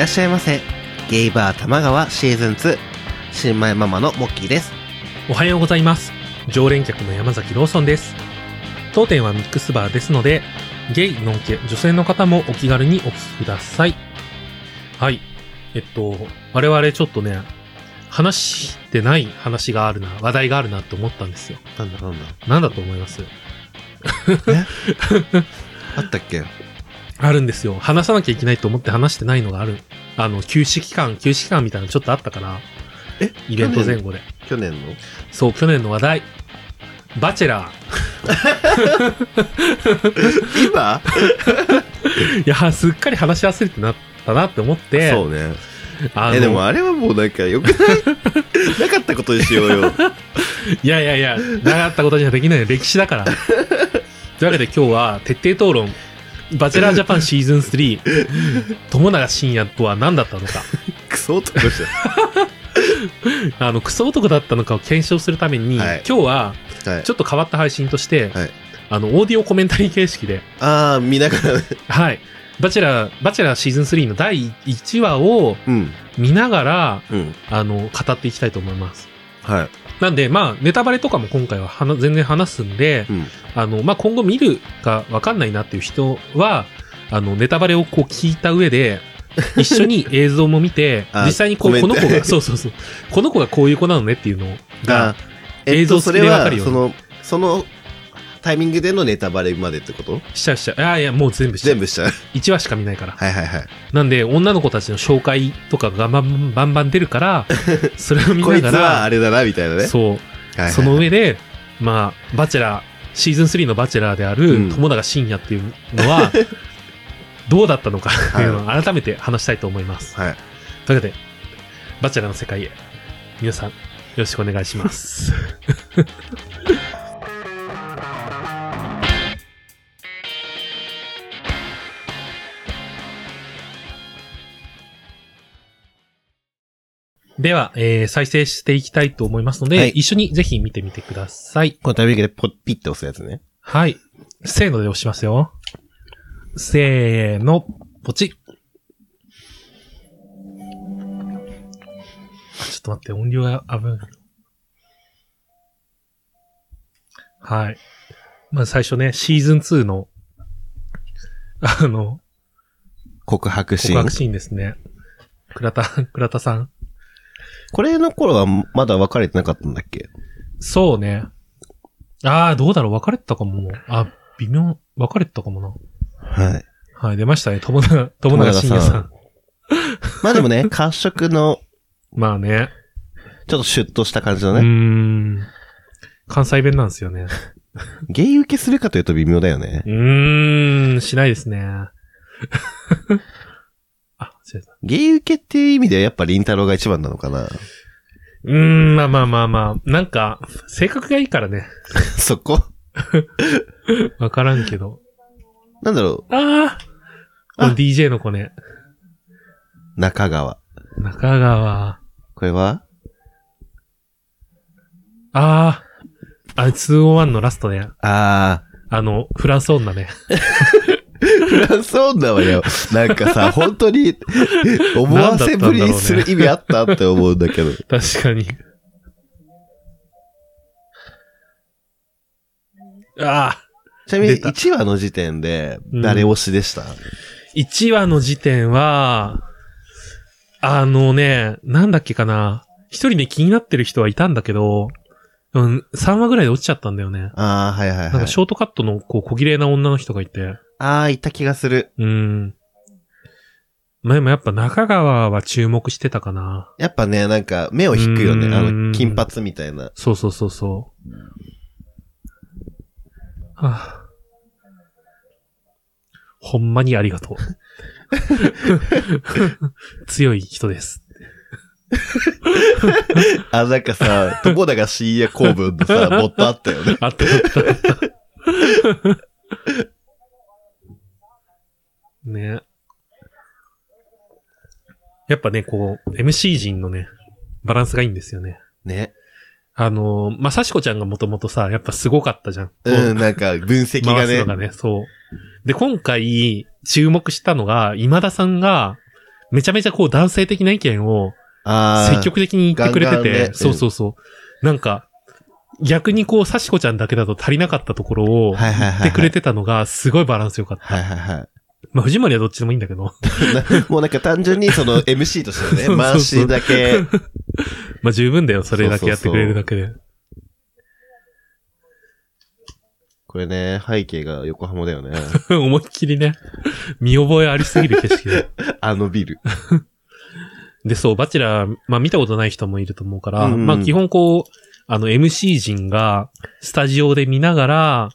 いらっしゃいませ。ゲイバー玉川シーズン2。新米ママのモッキーです。おはようございます。常連客の山崎ローソンです。当店はミックスバーですので、ゲイ、ノンケ、女性の方もお気軽にお聞きください。はい。えっと、我々ちょっとね、話してない話があるな、話題があるなって思ったんですよ。なんだなんだ。なんだと思います？あったっけ？あるんですよ。話さなきゃいけないと思って話してないのがある。あの、休止期間、休止期間みたいなのちょっとあったから、え？イベント前後で。去年の？そう、去年の話題。バチェラ今？ー。いや、すっかり話し忘れてなったなって思って。そうね。あでもあれはもうなんかよくない？なかったことにしようよ。いやいやいや、なかったことにはできない歴史だから。というわけで今日は徹底討論。バチェラージャパンシーズン3。友永信也とは何だったのか。クソ男じ あの、クソ男だったのかを検証するために、はい今日は。ちょっと変わった配信として、はいあの、オーディオコメンタリー形式で、あー、見ながらね。はい。バチェラー、バチェラーシーズン3の第1話をうん。見ながら、うん。あの、語っていきたいと思います。はい。なんで、まあ、ネタバレとかも今回ははな全然話すんで、うん。あの、まあ、今後見るかわかんないなっていう人は、あの、ネタバレをこう聞いた上で、一緒に映像も見てあ、実際にこう、この子が、そうそうそう、この子がこういう子なのねっていうのが映像それはでわかるように。その、そのタイミングでのネタバレまでってこと？しちゃうしちゃう。いやいや、もう全部しちゃう。全部しちゃう。1話しか見ないから。はいはいはい。なんで、女の子たちの紹介とかがバンバンバン出るから、それを見こいつながら、はあれだな、みたいなね。そう、はいはいはいその上で、まあ、バチェラー、シーズン3のバチェラーであうるん友永信也っていうのは、どうだったのかっていうのを改めて話したいと思います。はい。というわけで、バチェラーの世界へ、皆さん、よろしくお願いします。では、えー再生していきたいと思いますので、はい一緒にぜひ見てみてください。このタイミングでポッピッて押すやつね。はい。せーので押しますよ。せーの、ポチッ。あちょっと待って、音量が危ない。はい。まず最初ね、シーズン2の、あの、告白シーン告白。シーンですね。倉田、倉田さん。これの頃はまだ別れてなかったんだっけ？そうね。ああ、どうだろう？別れてたかも。あ、微妙、別れてたかもな。はい。はい、出ましたね。友永、友永信也さん。まあでもね、褐色の、まあね。ちょっとシュッとした感じのうーね。ん。関西弁なんですよね。ゲイ受けするかというと微妙だよねう。ーん、しないですね。ゲイ受けっていう意味ではやっぱリンタロウが一番なのかな。うーん、まあまあまあまあ。なんか、性格がいいからね。そこ？わからんけど。なんだろああこの DJ の子ね。う中川。中川。これは？ああ。あれ、201のラストね。ああの、フランス女ね。ー、フランス女はよ、なんかさ、本当に、思わせぶりにする意味あったって思うんだけど。確かに。ああ。ちなみに出た1話の時点でうん誰推しでした、1話の時点は、あのね、なんだっけかな。一人ね、気になってる人はいたんだけど、うん、3話ぐらいで落ちちゃったんだよね。ああ、はいはいなんはい。かショートカットの、こう、小綺麗な女の人がいて。ああ、いた気がする。うん。まあでもやっぱ中川は注目してたかな。やっぱね、なんか目を引くよね。うんあの、金髪みたいな。そうそうそうそう。はあ、ほんまにありがとう。強い人です。あ、なんかさ、友永深夜公文のさ、ボットあったよね。あったあったあった。ね。やっぱね、こう、MC 陣のね、バランスがいいんですよね。ね。あのー、まさしこちゃんがもともとさ、やっぱすごかったじゃん。うん、なんか分析がね回すの。がね、そう。で、今回、注目したのが、今田さんが、めちゃめちゃこう男性的な意見を。積極的に言ってくれてて、ガンガンねそうそうそう。なんか、逆にこう、サシコちゃんだけだと足りなかったところを言ってくれてたのが、すごいバランス良かった。はいはいはい。まあ、藤森はどっちでもいいんだけど。な もうなんか単純にその MC としてね、回しだけ、まあ、十分だよ、それだけやってくれるだけで。これね、背景が横浜だよね。思いっきりね、見覚えありすぎる景色で。あのビル。で、そう、バチェラー、まあ見たことない人もいると思うから、うんうんまあ基本こう、あの MC 陣がスタジオで見ながら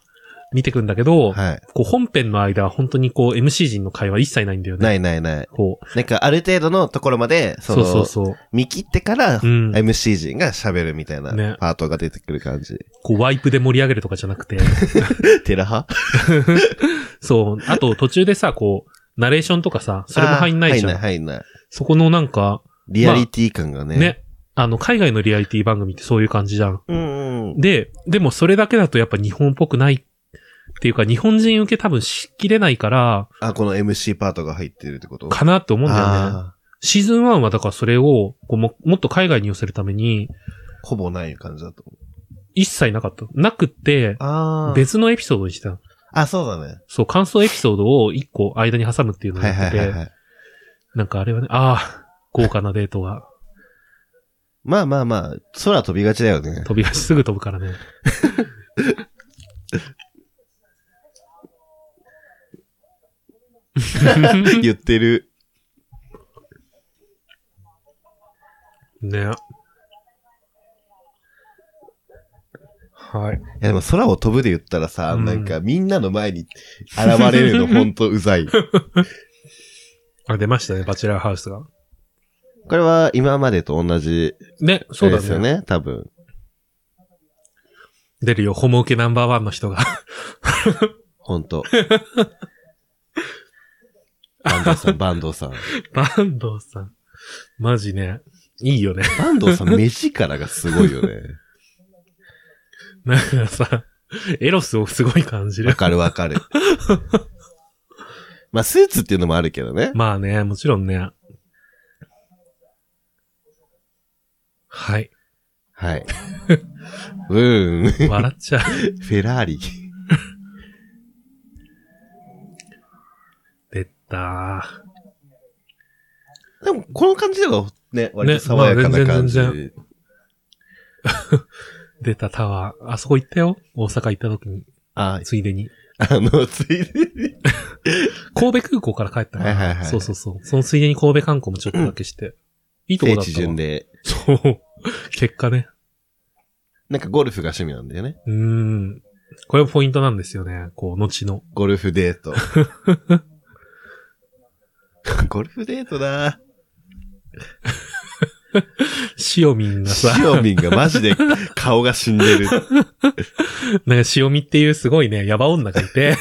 見てくんだけど、はい。こう本編の間は本当にこう MC 陣の会話一切ないんだよね。ないないない。こう。なんかある程度のところまで、そそうの、そうそう。見切ってから、うん MC 陣が喋るみたいなねパートが出てくる感じ。こうワイプで盛り上げるとかじゃなくて、テラハ そう。あと途中でさ、こう、ナレーションとかさ、それも入んないじゃん。あー入んない入んない。そこのなんか、リアリティ感がね。ね。あの、海外のリアリティ番組ってそういう感じじゃん。うんうん。で、でもそれだけだとやっぱ日本っぽくないっていうか、日本人受け多分しきれないから、あ、この MC パートが入ってるってこと？かなって思うんだよね。あシーズン1はだからそれをこうも、もっと海外に寄せるために、ーほぼない感じだと思う。一切なかった。なくって。別のエピソードにしたの。あ、そうだね。そう、感想エピソードを一個間に挟むっていうのをはいやってて、はいはいはい。なんかあれはね、ああ、豪華なデートが まあまあまあ、空飛びがちだよね。飛び出しすぐ飛ぶからね。言ってる。ね。はい。いやでも空を飛ぶで言ったらさ、うんなんかみんなの前に現れるのほんとうざい。あ、出ましたね、バチェラーハウスが。これは今までと同じね、そうだね。ですよね、多分。出るよ、ホモ受けナンバーワンの人が。ほんと。バンドさん、バンドさん。バンドさん。マジね。いいよね。バンドさん、目力がすごいよね。なんかさ、エロスをすごい感じる。わかるわかる。まあ、スーツっていうのもあるけどね。まあね、もちろんね。はい。はい。うーん。笑っちゃう。フェラーリ。出たでも、この感じではね、割と爽やかなまあ感じ。全然 出たタワー。あそこ行ったよ。大阪行った時に。あ、ついでに。あの、ついでに。神戸空港から帰ったから。はいはいはいそうそうそう。そのついでに神戸観光もちょっとだけして。いいとこだったわ。巡で。そう。結果ね。なんかゴルフが趣味なんだよね。うーん。これもポイントなんですよね。こう、後の。ゴルフデート。ゴルフデートだ。シオミンがさ、シオミンがマジで 顔が死んでる。なんかシオミっていうすごいね、ヤバ女がいて、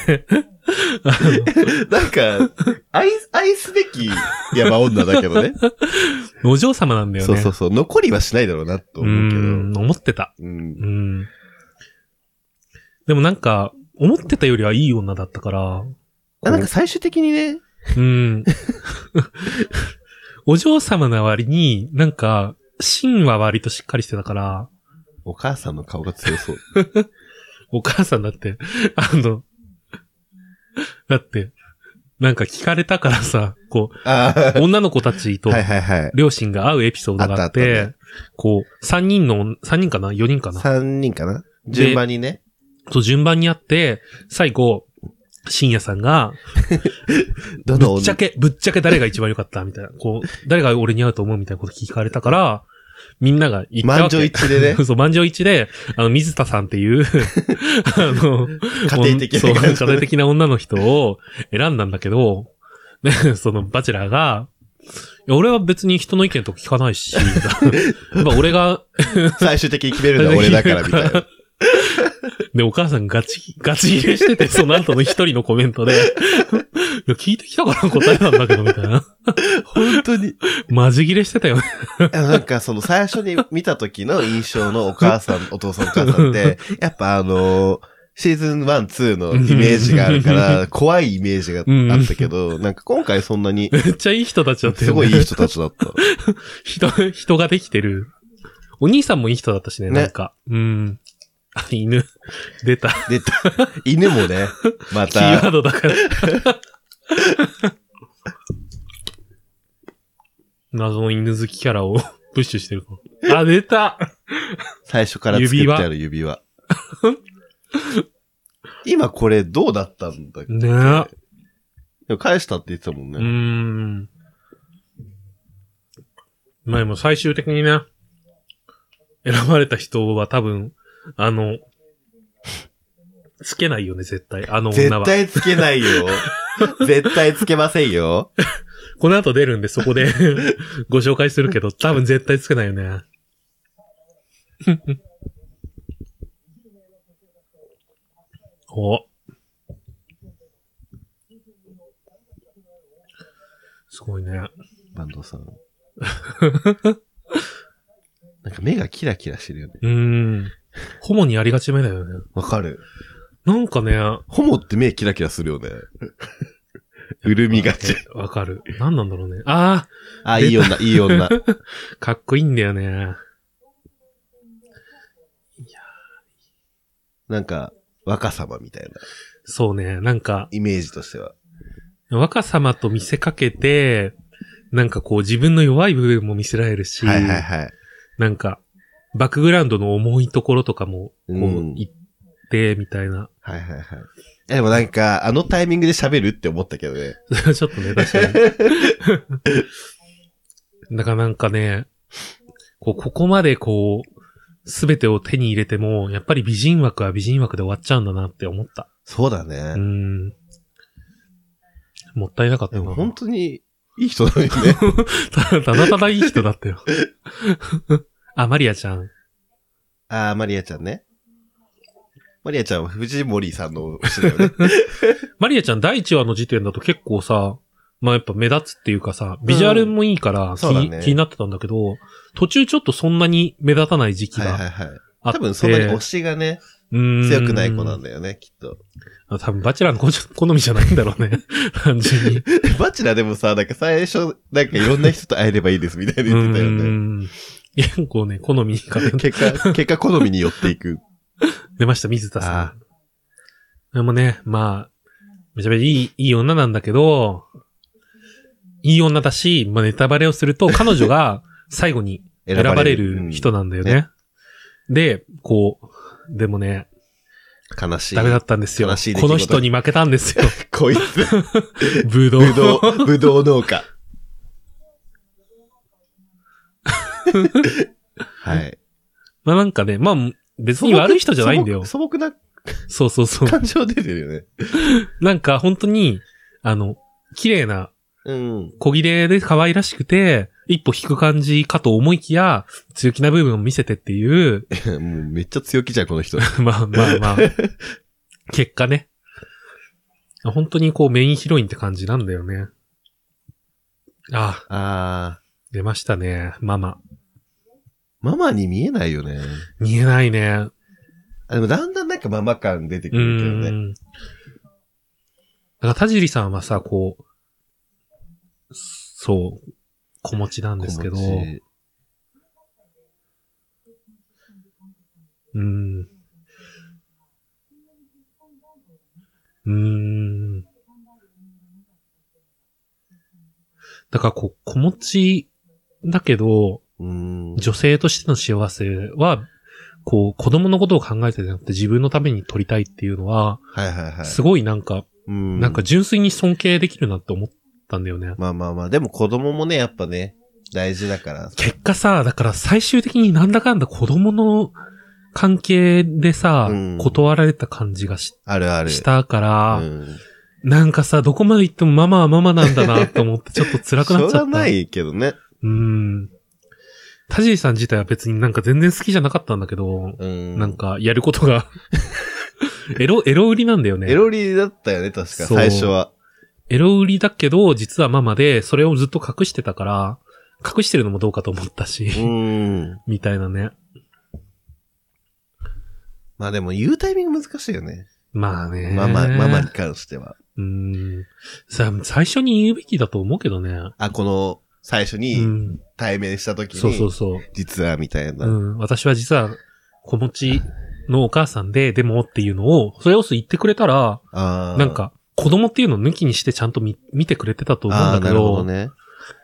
あ なんか、愛、愛すべき山女だけどね。の、お嬢様なんだよね。そうそうそう。残りはしないだろうなとう思うけど。ーん、思ってた。うんうん。でもなんか、思ってたよりはいい女だったから、あなんか最終的にね、うん。お嬢様な割に、なんか、芯は割としっかりしてたから、お母さんの顔が強そう。お母さんだって、あの、だって、なんか聞かれたからさ、こあう、女の子たちと。両親が会うエピソードがあって、あったあったねこう、三人の、三人かな？四人かな？三人かな？順番にね。と順番に会って、最後、深夜さんが、どのぶっちゃけ、ぶっちゃけ誰が一番良かったみたいな。こう、誰が俺に会うと思うみたいなこと聞かれたから、みんなが言ったわけ。満場一致でね そう、満場一致で、あの、水田さんっていう、あの、家庭的そう、な家庭的な女の人を選んだんだけど、ね、その、バチェラーが、俺は別に人の意見とか聞かないし、やっぱ俺が、最終的に決めるのは俺だからみたいな。で、お母さんガチ、ガチ入れしてて、その後の一人のコメントで、いや、聞いてきたから答えなんだけど、みたいな。本当に。マジ切れしてたよね。なんかその最初に見た時の印象のお母さん、お父さんお母さんって、やっぱあのーシーズン1、2のイメージがあるから、怖いイメージがあったけど、なんか今回そんなに、めっちゃいい人たちだったよね。すごいいい人たちだった。人、人ができてる。お兄さんもいい人だったしね、ねなんか。うん。あ、犬。出た。で、犬もね、ま キーワーた、ドだから。謎の犬好きキャラを プッシュしてる。あ、出た最初から作ってある指輪。今これどうだったんだっけ？ねえ。でも返したって言ってたもんね。ん。まあでも最終的にね、選ばれた人は多分、あの、つけないよね、絶対。あの女絶は。対つけないよ。絶対つけませんよ。この後出るんでそこで ご紹介するけど、多分絶対つけないよね。お。すごいね。バンドさん。なんか目がキラキラしてるよね。うーん。ホモにありがちめだよね。わかる。なんかね、ホモって目キラキラするよね。うるみがち。わかる。なんなんだろうね。ああ、いい女、いい女。あ、かっこいいんだよね。なんか、若様みたいなそうね。なんか、イメージとしては。若様と見せかけて、なんかこう自分の弱い部分も見せられるし、はいはいはい。なんか、バックグラウンドの重いところとかも、こううん、言って、みたいな。はいはいはい。でもなんか、あのタイミングで喋るって思ったけどね。ちょっとね、確かに。だからなんかね、こう、ここまでこう、すべてを手に入れても、やっぱり美人枠は美人枠で終わっちゃうんだなって思った。そうだうね。ん。もったいなかったな。でも本当に、いい人だよね。たただただいい人だったよ。あ、マリアちゃん。あー、マリアちゃんね。マリアちゃんは藤森さんの推しだよね。マリアちゃん第1話の時点だと結構さ、まあやっぱ目立つっていうかさ、ビジュアルもいいから気,、そうだね気になってたんだけど、途中ちょっとそんなに目立たない時期はいはいがはい。あって。多分そんなに推しがね、強強くない子なんだよね、きっと。あ多分バチェラーの好 好みじゃないんだろうね。単純に。バチェラーでもさ、なんか最初、なんかいろんな人と会えればいいですみたいな言ってたようね。ん。結構ね、好みが結果、結果好みに寄っていく。出ました、水田さあん。でもね、まあ、めちゃめちゃいい、いい女なんだけど、いい女だし、まあネタバレをすると、彼女が 最後に選ばれる人なんだよね。で、こう、でもね、うん悲しい。ダメだったんですよ。この人に負けたんですよ。こいつ、ブドウ。ぶどう、ぶどう農家。はい。まあなんかね、まあ別に悪い人じゃないんだよ。素朴なそうそうそう。感情出てるよね。なんか本当に、あの、綺麗なうん。小切れで可愛らしくて、一歩引く感じかと思いきや、強気な部分を見せてっていう、もうめっちゃ強気じゃん、この人。まあまあまあ、結果ね。本当にこうメインヒロインって感じなんだよね。あ、あ出ましたね、ママ。ー、ママに見えないよね。見えないね。あでもだんだんなんかママ感出てくうるけどね。ん。だから田尻さんはさ、こう、そう、子持ちなんですけど、うん。うーん。だからこう、子持ちだけど、うん。女性としての幸せは、こう、子供のことを考えてじゃなくて自分のために取りたいっていうのは、はいはいはい。すごいなんか、うん。なんか純粋に尊敬できるなって思ったんだよね。まあまあまあ、でも子供もね、やっぱね、大事だから。結果さ、だから最終的になんだかんだ子供の関係でさ、うん断られた感じがしあるある。したから、うん。なんかさ、どこまで行ってもママはママなんだなと思ってちょっと辛くなっちゃった。しょうがないけどね。うん。田尻さん自体は別になんか全然好きじゃなかったんだけど、うん。なんかやることが エロ、エロ売りなんだよね。エロリだったよね、確か、そう最初は。エロ売りだけど、実はママで、それをずっと隠してたから、隠してるのもどうかと思ったし、うん。みたいなね。まあでも言うタイミング難しいよね。まあね。ママ、ママに関しては。うーん。さ、最初に言うべきだと思うけどね。あ、この、最初うにん。対面した時に、そうそうそう。実はみたいな。うん。私は実は、子持ちのお母さんで、でもっていうのを、それを言ってくれたら、なん、か、子供っていうのを抜きにしてちゃんと見見てくれてたと思うんだけど、なるほどね。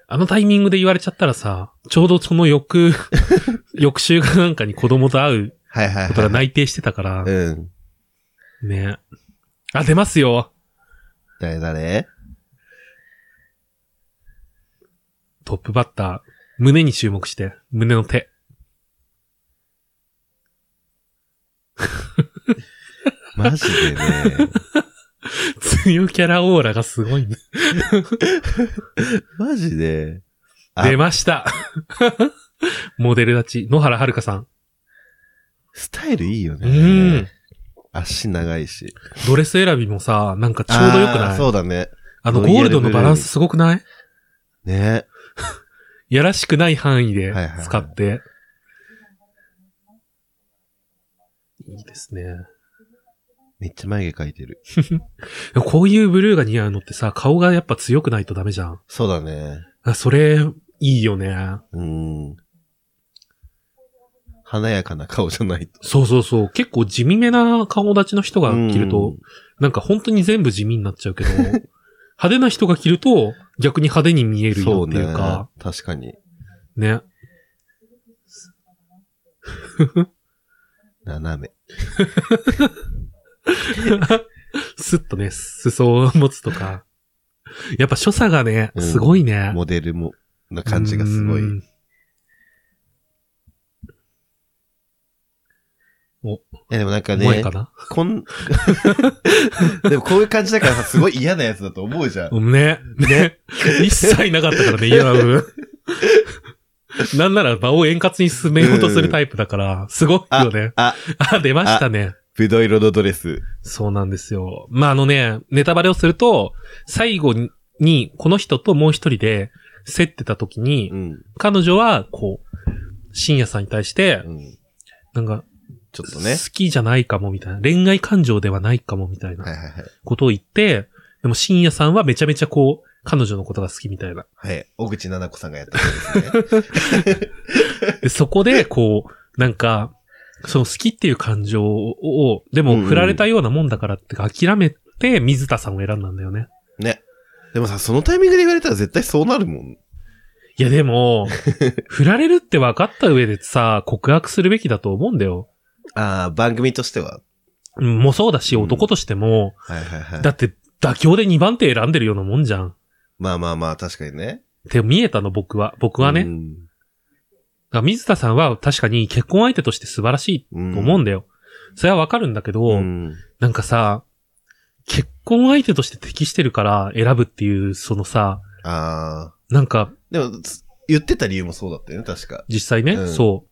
あのタイミングで言われちゃったらさ、ちょうどその翌、翌週がなんかに子供と会うはいはいはい。ことが内定してたから、うん。ね。あ、出ますよ誰誰？トップバッター、胸に注目して、胸の手。マジでね。強キャラオーラがすごいね。マジで。あ出ました モデル立ち、野原遥さん。スタイルいいようね。ん。足長いし。ドレス選びもさ、なんかちょうどよくない？そうだね。あのゴールドのバランスすごくない？ね。やらしくない範囲ではいはいはい使って。いいですね。めっちゃ眉毛描いてる。こういうブルーが似合うのってさ、顔がやっぱ強くないとダメじゃん。そうだね。あそれ、いいよね。うん。華やかな顔じゃないと。そうそうそう。結構地味めな顔立ちの人が着るとうん、なんか本当に全部地味になっちゃうけど、派手な人が着ると、逆に派手に見えるよってそうねいうか、。確かに。ね。斜め。スッとね、裾を持つとか。やっぱ所作がね、うんすごいね。モデルも、な感じがすごい。うんいやでもなんかねか、な？こん、でもこういう感じだからさ、すごい嫌なやつだと思うじゃん。うんね。ね。一切なかったからね、嫌な部分。なんなら場を円滑に進めようとするタイプだから、すごいあよね。あ、あ、出ましたね。ぶどう色のドレス。そうなんですよ。まあ、あのね、ネタバレをすると、最後に、この人ともう一人で、競ってた時にう、ん。彼女は、こう、深夜さんに対してう、ん。なんか、ちょっとね。好きじゃないかもみたいな、恋愛感情ではないかもみたいなはいはいはい。ことを言って、でも深夜さんはめちゃめちゃこう、彼女のことが好きみたいな。はい。小口七子さんがやってるんですね。で、そこで、こう、なんか、その好きっていう感情を、でもうんうん振られたようなもんだからってか諦めて、水田さんを選んだんだよね。ね。でもさ、そのタイミングで言われたら絶対そうなるもん。いやでも、振られるって分かった上でさ、告白するべきだと思うんだよ。ああ、番組としては。うんもうそうだし、うん男としても、はいはいはい。だって妥協で2番手選んでるようなもんじゃん。まあまあまあ、確かにね。って見えたの僕は。僕はね。だかうん。ら水田さんは確かに結婚相手として素晴らしいと思うんだよ。それはわかるんだけど、うん。なんかさ、結婚相手として適してるから選ぶっていう、そのさ、ああ。なんかでも、つ言ってた理由もそうだったよね、確か。実際ね、うんそ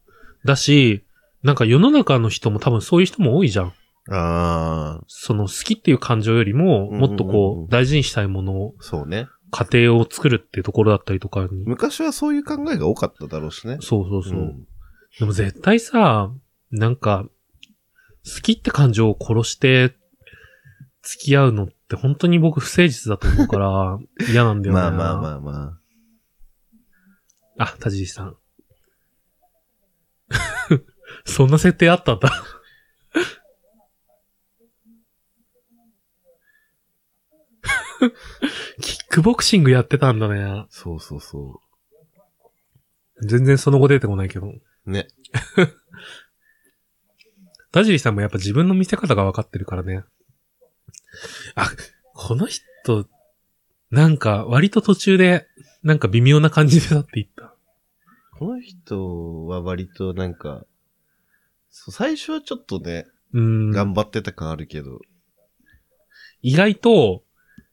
う。だし、なんか世の中の人も多分そういう人も多いじゃん。ああ。その好きっていう感情よりも、うんうんうんもっとこう、大事にしたいものを、そうね。家庭を作るっていうところだったりとかに。昔はそういう考えが多かっただろうしね。そうそうそう。んでも絶対さ、なんか、好きって感情を殺して、付き合うのって本当に僕不誠実だと思うから、嫌なんだよね。まあまあまあまあ、田尻さん。そんな設定あったんだ。キックボクシングやってたんだねあ。。そうそうそ全然その後出てこないけど。う。ね。田尻さんもやっぱ自分の見せ方が分かってるからね。あ、この人、なんか割と途中で、なんか微妙な感じでだって言った。この人は割となんか、そう最初はちょっとね、うん。頑張ってた感あるけど、意外と、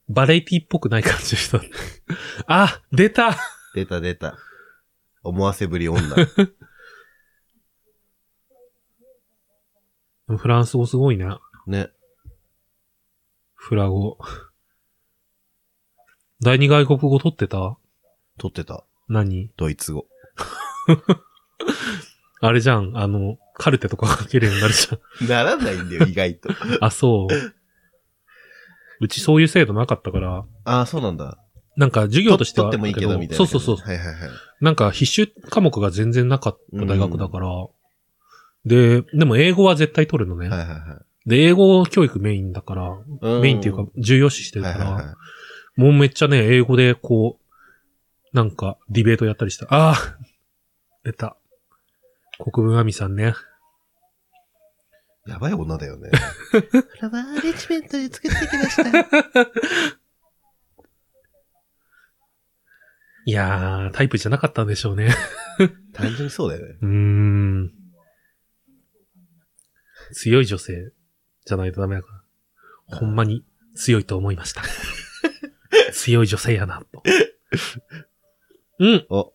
バレエティっぽくない感じでした。あ、出た出た出た。思わせぶり女。フランス語すごいね。ね。フラ語。第二外国語取ってた？撮ってた。何？ドイツ語。あれじゃん、あの、カルテとか書けるようになるじゃん。ならないんだよ、意外と。あ、そう。うちそういう制度なかったから、ああ、そうなんだ。なんか授業としては取ってもいいけど、みたいな。そうそうそう。はいはいはい。なんか必修科目が全然なかった大学だから、で、でも英語は絶対取るのね。はいはいはい。で、英語教育メインだから、うんメインっていうか重要視してるから、はいはいはい。もうめっちゃね、英語でこう、なんかディベートやったりした。ああ出た。国分亜美さんね。やばい女だよね。フラワーアレンジメントで作ってきました。いやー、タイプじゃなかったんでしょうね。単純にそうだよね。うーん。強い女性じゃないとダメだから。ほんまに強いと思いました。強い女性やな、と。うん。お、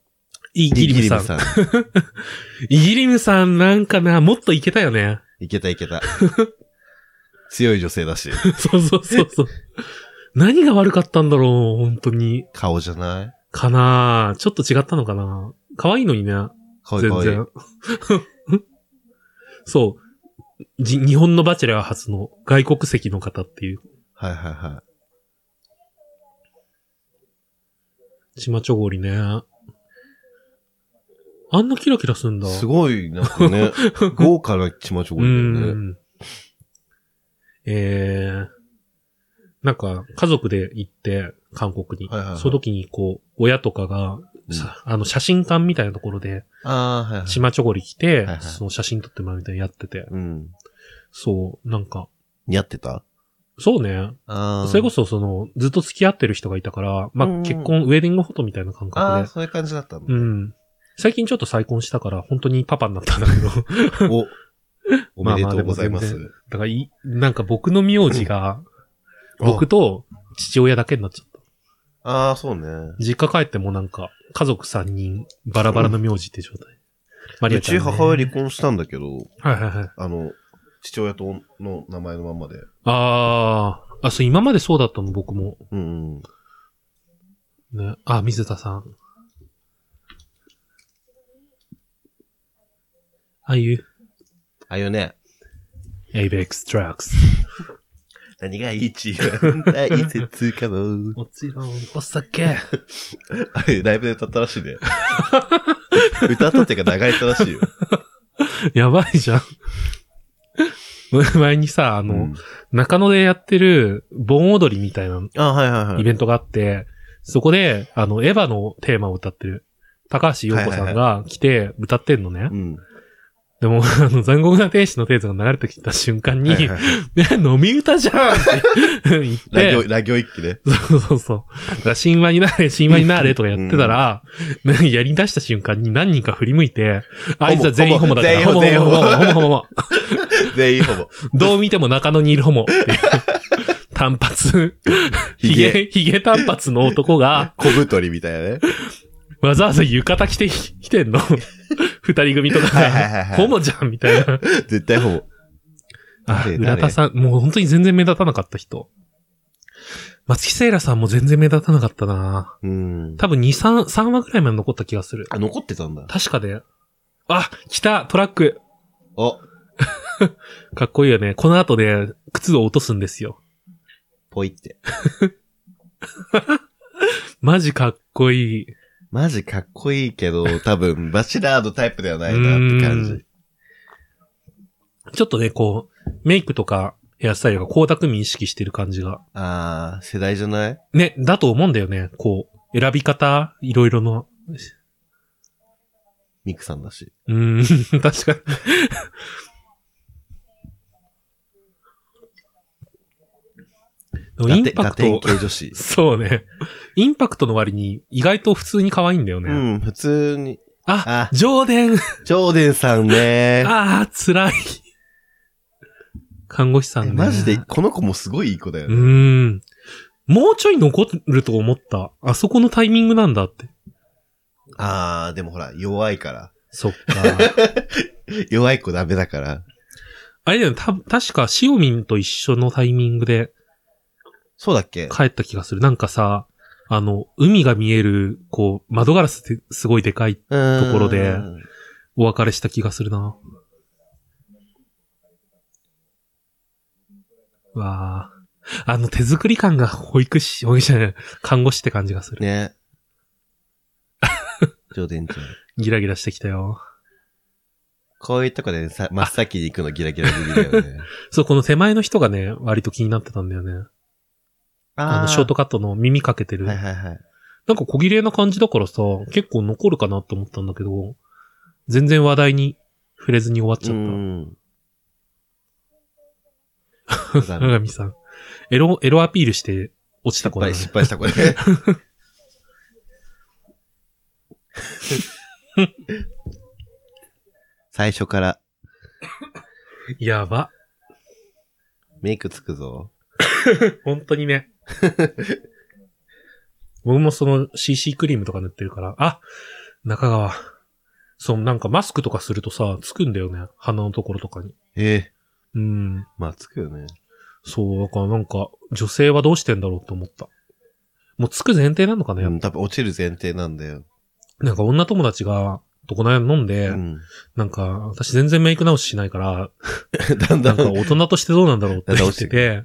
イギリムさん。さん。イギリムさんなんかな、もっといけたよね。いけたいけた。強い女性だし。そうそうそうそう。何が悪かったんだろう、本当に。顔じゃない？かなちょっと違ったのかな可愛いのにね。全顔いい顔いい。然。そう。じ日本のバチェラー初の外国籍の方っていう、はいはいはチマチョゴリね。あんなキラキラすんだ。い。すごい、なんかね、豪華なチマチョゴうリだよね。ん。えー、なんか、家族で行って、韓国に。はいはいはいその時に、こう、親とかが、さあの、写真館みたいなところで、ああ、はいはい。チマチョゴリ来て、いはいその写真撮ってもらうみたいなのやってて。うん。そう、なんか、似合ってた？そうね。ああ。それこそ、その、ずっと付き合ってる人がいたから、まあ、うん結婚、ウェディングフォトみたいな感ああ、覚で。そういう感じだったんだ。うん。最近ちょっと再婚したから、本当にパパになったんだけど。お、おめでとうございます。まあまあでもだからいい、なんか僕の名字が、あ僕と父親だけになっちゃった。ああ、そうね。実家帰ってもなんか、家族3人、バラバラの名字って状態。マリうちアちゃん、ね。母親離婚したんだけど、はいはいはい。あの、父親との名前のまんまで。あー、あ、そう、今までそうだったの、僕も。うんうん。ね。あ、水田さん。ああいう、ああいうね、エイベックストラックス。何が一番大切かも。もちろん、お酒。あれ、ライブで歌ったらしいね。歌ったっていうか流れたらしいよ。やばいじゃん。前にさ、あの、うん中野でやってる盆踊りみたいなあはいはいはい。イベントがあって、そこで、あの、エヴァのテーマを歌ってる、高橋洋子さんが来て歌ってんのね。うん。でも、あの、残酷な天使のテーゼが流れてきた瞬間に、はいはいね 飲み歌じゃんって言って、ラ行、ラ行一気ね。そうそうそう。だから神話になれ、神話になれとかやってたら、ねやり出した瞬間に何人か振り向いて、あいつは全員ホモだから、全員ホモホモホモホモホモホモ。全員ほぼ。どう見ても中野にいるホモ。単発、ヒゲ、ヒゲ単発の男が、小太りみたいなね。わざわざ浴衣着てきてんの。二人組とかはいはいはいはいホモじゃんみたいな。絶対ほぼ。あ、誰浦田さん、もう本当に全然目立たなかった人。松木聖羅さんも全然目立たなかったなうん。多分2、3、3話ぐらいまで残った気がする。あ、残ってたんだ。確かで。あ、来たトラックお、かっこいいよね。この後で靴を落とすんですよ。ぽいって。マジかっこいい。マジかっこいいけど、多分、バチェラーのタイプではないなって感じ。ちょっとね、こう、メイクとかヘアスタイルが光沢民意識してる感じが。あー、世代じゃない？ね、だと思うんだよね。こう、選び方、いろいろの。ミクさんだし。うーん、確かに。でもインパクト、系女子。そうね。インパクトの割に意外と普通に可愛いんだよね。うん、普通に。あ、あジョーデンジョーデンさんね。ああ、辛い。看護師さんね。マジで、この子もすごいいい子だようね。ーん。もうちょい残ると思った。あそこのタイミングなんだって。あー、でもほら、弱いから。そっか。弱い子ダメだから。あれだよね、た、確か、シオミンと一緒のタイミングでそうだっけ？帰った気がする。なんかさ、あの、海が見える、こう、窓ガラスってすごいでかい、とところでお別れした気がするな。わあ。あの手作り感が保育士、保育士じゃない、看護師って感じがする。ね。上田ちゃん。ギラギラしてきたよ。こういうとこでさ、真っ先に行くのギラギラよね。そう、この手前の人がね、割と気になってたんだよね。あの、ショートカットの耳かけてる。はいはいはい。なんか小綺麗な感じだからさ、結構残るかなって思ったんだけど、全然話題に触れずに終わっちゃった。うん。長見さん。エロ、エロアピールして落ちた失子だね敗、。失敗したこれ。最初からやば。メイクつくぞ。本当にね。僕もその CC クリームとか塗ってるから、あ中川。そう、なんかマスクとかするとさ、つくんだよね。鼻のところとかに。ええうん。まあつくよね。そう、だからなんか、女性はどうしてんだろうって思った。もうつく前提なのかね、うん、多分落ちる前提なんだよ。なんか女友達が、どこな飲んで、うん。なんか、私全然メイク直ししないから、だんだん。なんか大人としてどうなんだろうって言ってて、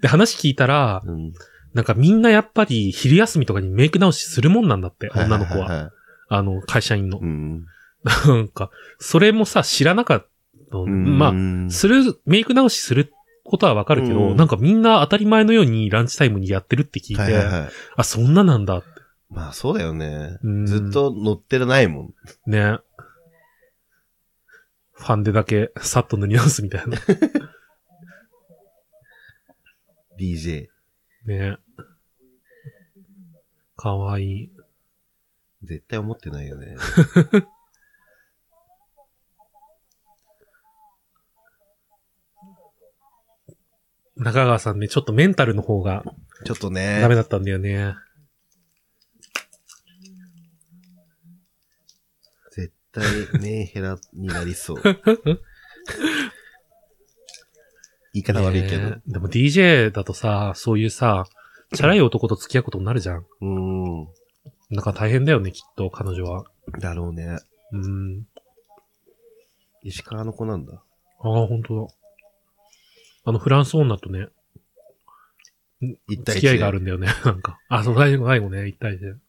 で、話聞いたら、うん。なんかみんなやっぱり昼休みとかにメイク直しするもんなんだって、女の子は。いいいい。あの、会社員のう。ん。なんか、それもさ、知らなかったの。まあ、あする、メイク直しすることはわかるけど、うんなんかみんな当たり前のようにランチタイムにやってるって聞いて、はいはいはい。あ、そんななんだって。まあそうだよねうん。ずっと乗ってないもん。ね。ファンデだけさっと塗り直すみたいな。DJ。ね。かわいい。絶対思ってないよね。中川さんね、ちょっとメンタルの方がちょっとね。ダメだったんだよね。絶対メンヘラになりそう。言い方悪いけど。ねでも DJ だとさ、そういうさ、チャラい男と付き合うことになるじゃん。うん。なんか大変だよね、きっと、彼女は。だろうね。うん。石川の子なんだ。ああ、本当だ。あの、フランス女とね、一対一付き合いがあるんだよね、なんか。あ、そう、最後、最後ね、一対で。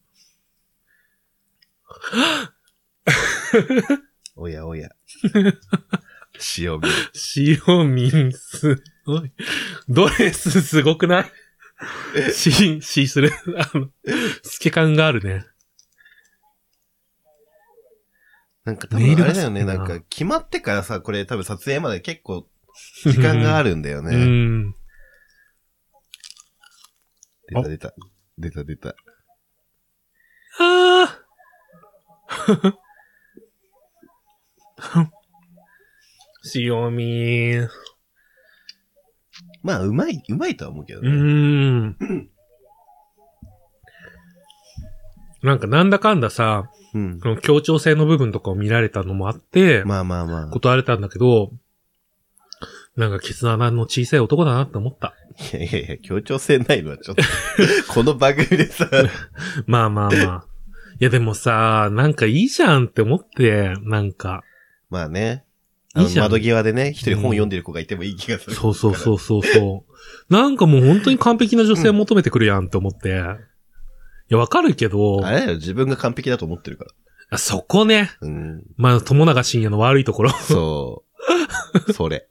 おやおや。塩見。塩民すごい。ドレスすごくない？シシする。あの、透け感があるね。なんか多分あれだよね。なんなか決まってからさ、これ多分撮影まで結構時間があるんだようね。ん。出た出た。出た出た。ああ塩民。まあ、うまい、うまいとは思うけどうね。ん。なんかなんだかんださ、うん。この協調性の部分とかを見られたのもあって、まあまあまあ。断られたんだけど、なんか、ケツ穴の小さい男だなって思った。いやいやいや、協調性ないのはちょっと、この番組でさ、まあまあまあ。いやでもさ、なんかいいじゃんって思って、なんか。まあね。いいじゃん窓際でね、一人本読んでる子がいてもいい気がする。そうそうそうそうそう。なんかもう本当に完璧な女性を求めてくるやんって思って。いや、わかるけど、あれだよ、自分が完璧だと思ってるから。あそこね。うん。まあ、友永深也の悪いところ。そう。それ。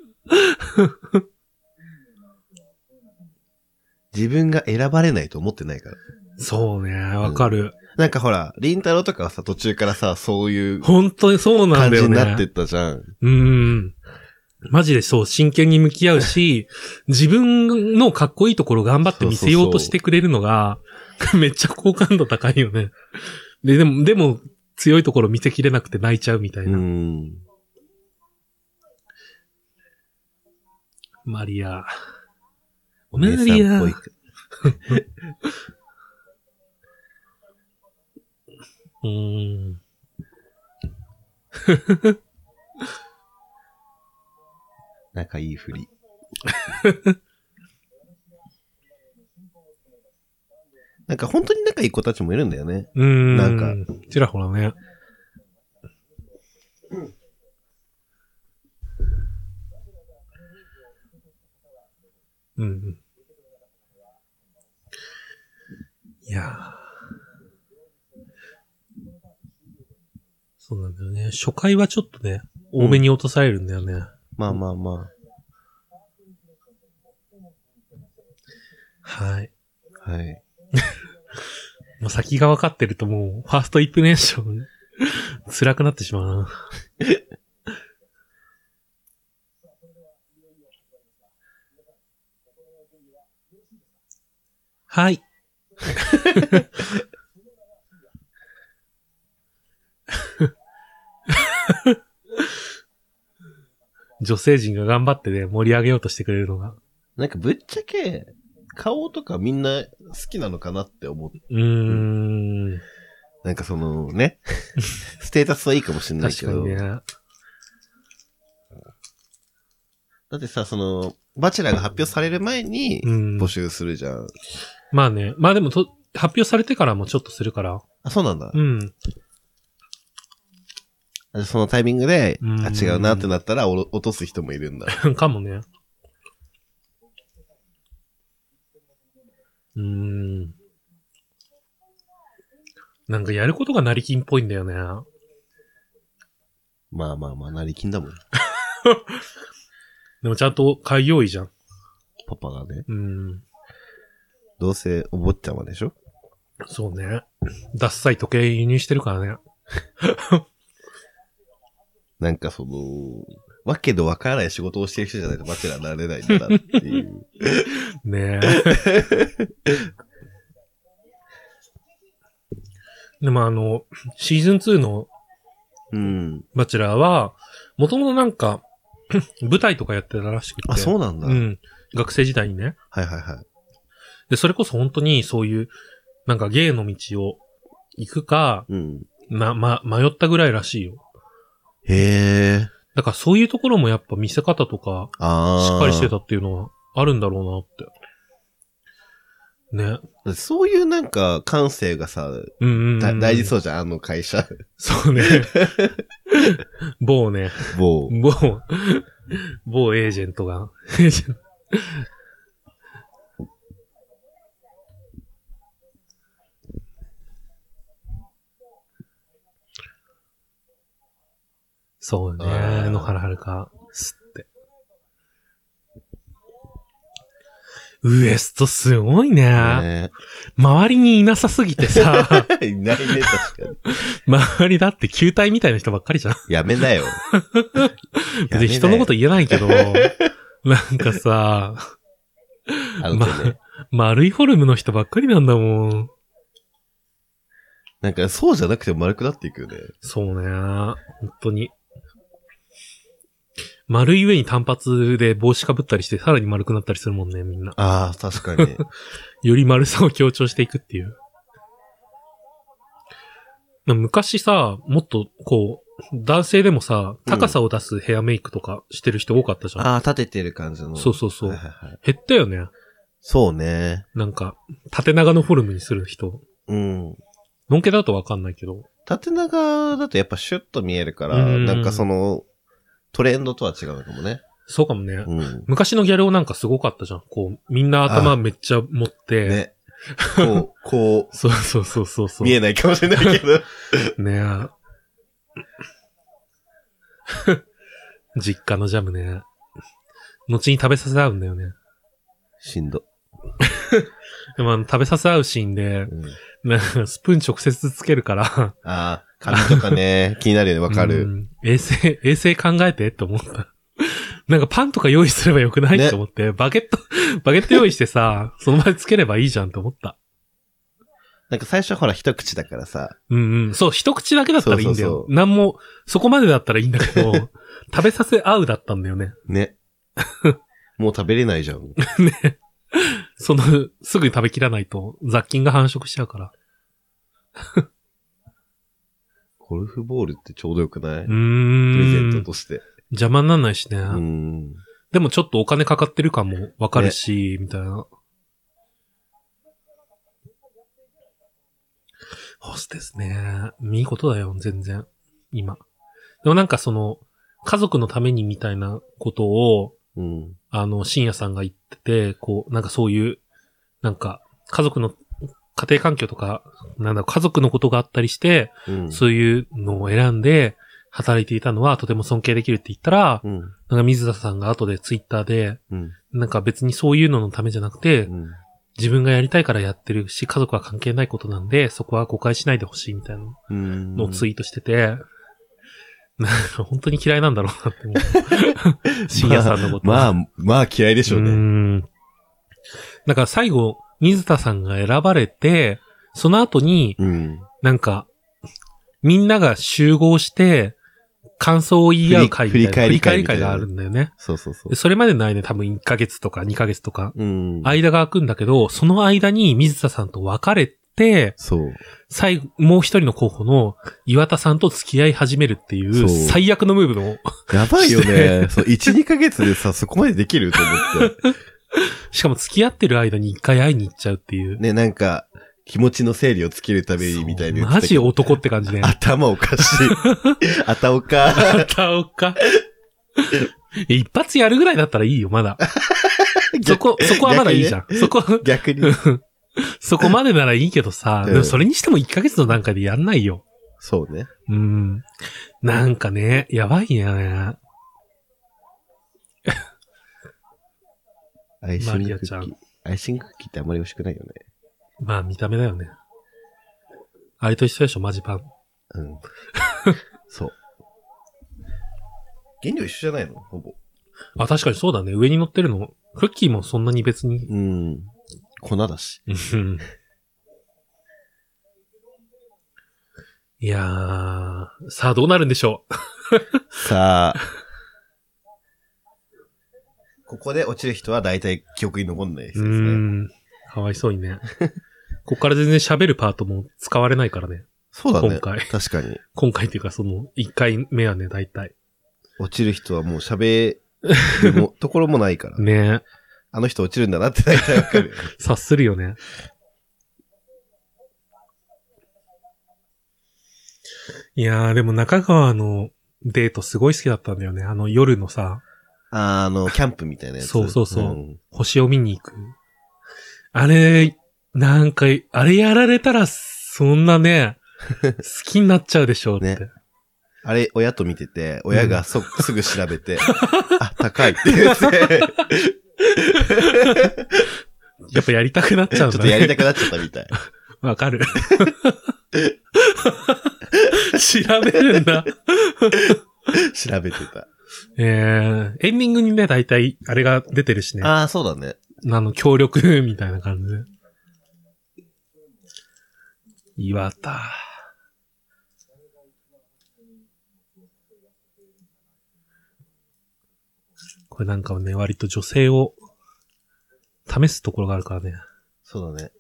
自分が選ばれないと思ってないから。そうね、わかる。なんかほら、りんたろーとかはさ、途中からさ、そういう本当にそうなん感だよね。じになってったじゃん。うん。マジでそう、真剣に向き合うし、自分のかっこいいところ頑張って見せようとしてくれるのが、めっちゃ好感度高いよね。で、でも、でも、強いところ見せきれなくて泣いちゃうみたいうな。ん。マリア。お姉さんっぽい。うん。仲いいふり。なんか本当に仲いい子たちもいるんだよね。うん。なんか。ちらほらね。うん。いやー。そうなんだよね。初回はちょっとね、多めに落とされるんだよね。まあまあまはい。あ。はい。もう先が分かってるともう、ファーストインプレッション、辛くなってしまうな。はい。女性陣が頑張ってね、盛り上げようとしてくれるのが。なんかぶっちゃけ、顔とかみんな好きなのかなって思う。うーん。なんかそのね、ステータスはいいかもしれないけど。確かにね。だってさ、その、バチェラーが発表される前にうん募集するじゃん。まあね。まあでもと、発表されてからもちょっとするから。あ、そうなんだ。うん。あそのタイミングで、うんあ、違うなってなったらおろ落とす人もいるんだ。かもね。うーん。なんかやることが成金っぽいんだよね。まあまあまあ、成金だもん。でもちゃんと開業医じゃん。パパがね。うん。どうせお坊ちゃまでしょ？そうね。ダッサい時計輸入してるからね。なんかその、わけのわからない仕事をしてる人じゃないとバチェラーになれないんだなっていう。ねえ。でもあの、シーズン2のうん。バチェラーは、もともとなんか、舞台とかやってたらしくて。あ、そうなんだ。うん。学生時代にね。はいはいはい。で、それこそ本当にそういう、なんか芸の道を行くか、うん。ま、ま、迷ったぐらいらしいよ。へえ。だからそういうところもやっぱ見せ方とか、ああ。しっかりしてたっていうのはあるんだろうなって。ね。そういうなんか感性がさ、うんうん、うん。だ大事そうじゃん、あの会社。そうね。某ね、某。某、某エージェントが、エージェントそうね、野原はるか、すって。ウエストすごいね。ね周りにいなさすぎてさ、いないね、確か 周りだって球体みたいな人ばっかりじゃん。に。やめなよ。別に人のこと言えないけど、なんかさ、あの手ね。丸いフォルムの人ばっかりなんだもん。なんかそうじゃなくても丸くなっていくよね。そうね。本当に。丸い上に単発で帽子かぶったりしてさらに丸くなったりするもんね、みんな。ああ、確かに。より丸さを強調していくっていう。昔さ、もっとこう、男性でもさ、高さを出すヘアメイクとかしてる人多かったじゃん。ああ、立ててる感じの。そうそうそうはいはいはい減ったよね。そうね。なんか、縦長のフォルムにする人。うん。のんけだとわかんないけど。縦長だとやっぱシュッと見えるから、うんなんかその、トレンドとは違うのかもね。そうかもね。うん。昔のギャル男なんかすごかったじゃん。こう、みんな頭めっちゃ持って。ね。こう、こそうそうそうそうそう。う、見えないかもしれないけど。ねえ。実家のジャムね。後に食べさせ合うんだよね。しんど。でもあの食べさせ合うシーンで、うん、なんかスプーン直接つけるから。ああ、髪とかね、気になるよね、わかうる。ん衛生、衛生考えてって思った。なんかパンとか用意すればよくない、ねって思って、バゲット、バゲット用意してさ、その場でつければいいじゃんって思った。なんか最初ほら一口だからさ、うんうん。そう、一口だけだったらいいんだよ。そうそうそうなんも、そこまでだったらいいんだけど、食べさせ合うだったんだよね。ね。もう食べれないじゃん。ね。その、すぐに食べきらないと雑菌が繁殖しちゃうから。ゴルフボールってちょうどよくない？うプーレゼンんト。として。邪魔になんないしね。うん。でもちょっとお金かかってる感もわかるし、みたいな。ホステスね。いいことだよ、全然。今。でもなんかその、家族のためにみたいなことをうん。あの、深夜さんが言ってて、こう、なんかそういう、なんか、家族の、家庭環境とか、なんだろう、家族のことがあったりして、うん。そういうのを選んで、働いていたのはとても尊敬できるって言ったら、うん。なんか水田さんが後でツイッターで、うん。なんか別にそういうののためじゃなくて、うん。自分がやりたいからやってるし、家族は関係ないことなんで、そこは誤解しないでほしいみたいなうん。のをツイートしてて、本当に嫌いなんだろうなって思う。深夜さんのこと。まあ、まあ、まあ嫌いでしょううね。ん。だから最後、水田さんが選ばれて、その後に、うん。なんか、みんなが集合して、感想を言い合う会みたいな。振り振り返り会みたいながあるんだよね。そうそうそうで。それまでの間多分1ヶ月とか2ヶ月とか、うん。間が空くんだけど、その間に水田さんと別れて、そう。最後、もう一人の候補の岩田さんと付き合い始めるっていそうう最悪のムーブの、やばいよね。そう、1、2ヶ月でさ、そこまでできると思って。しかも付き合ってる間に一回会いに行っちゃうっていう。ね、なんか、気持ちの整理をつけるためにみたいなマジ男って感じね。頭おかしい。あたおか。あたおか。一発やるぐらいだったらいいよ、まだ。そこ、そこはまだいいじゃん。そこ、逆に。そこまでならいいけどさ、うんでもそれにしても1ヶ月の段階でやんないよ。そうね。うん。なんかね、やばいよね。アイシングクッキー。アイシングクッキーってあんまり美味しくないよね。まあ見た目だよね。あれと一緒でしょ、マジパン。うん。そう。原料一緒じゃないの？ほぼ。あ、確かにそうだね。上に乗ってるの。クッキーもそんなに別に。うん。粉だし。うんいやー、さあどうなるんでしょさあ。ここで落ちる人は大体記憶に残んないですね。ーん。かわいそうにね。こっから全然喋るパートも使われないからね。そうだね。今回確かに。今回っていうかその、1回目はね、大体。落ちる人はもう喋るも ところもないから。ねあの人落ちるんだなって大体わかる。察するよね。いやー、でも中川のデートすごい好きだったんだよね。あの夜のさ、ああの、キャンプみたいなやつ。そうそうそうん星を見に行く。あれ、なんか、あれやられたら、そんなね、好きになっちゃうでしょうって。ねあれ、親と見てて、親がそ、すぐ調べて、あ、高いって言って、やっぱやりたくなっちゃうんだね。ちょっとやりたくなっちゃったみたい。わかる。調べるんだ。調べてた。えー、エンディングにね、大体、あれが出てるしね。あああ、そうだね。の、協力 みたいな感じで。岩田。これなんかね、割と女性を試すところがあるからね。そうだね。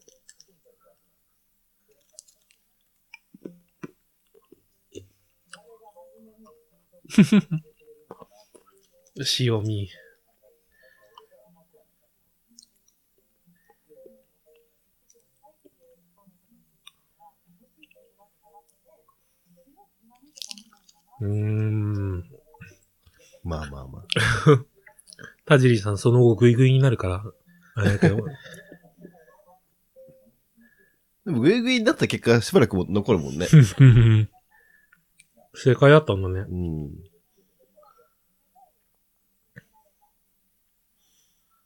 塩味。うーん。まあまあまあ。田尻さんその後グイグイになるから、あれだけど。でも、グイグイになった結果、しばらくも残るもんね。正解だったんだね。うん。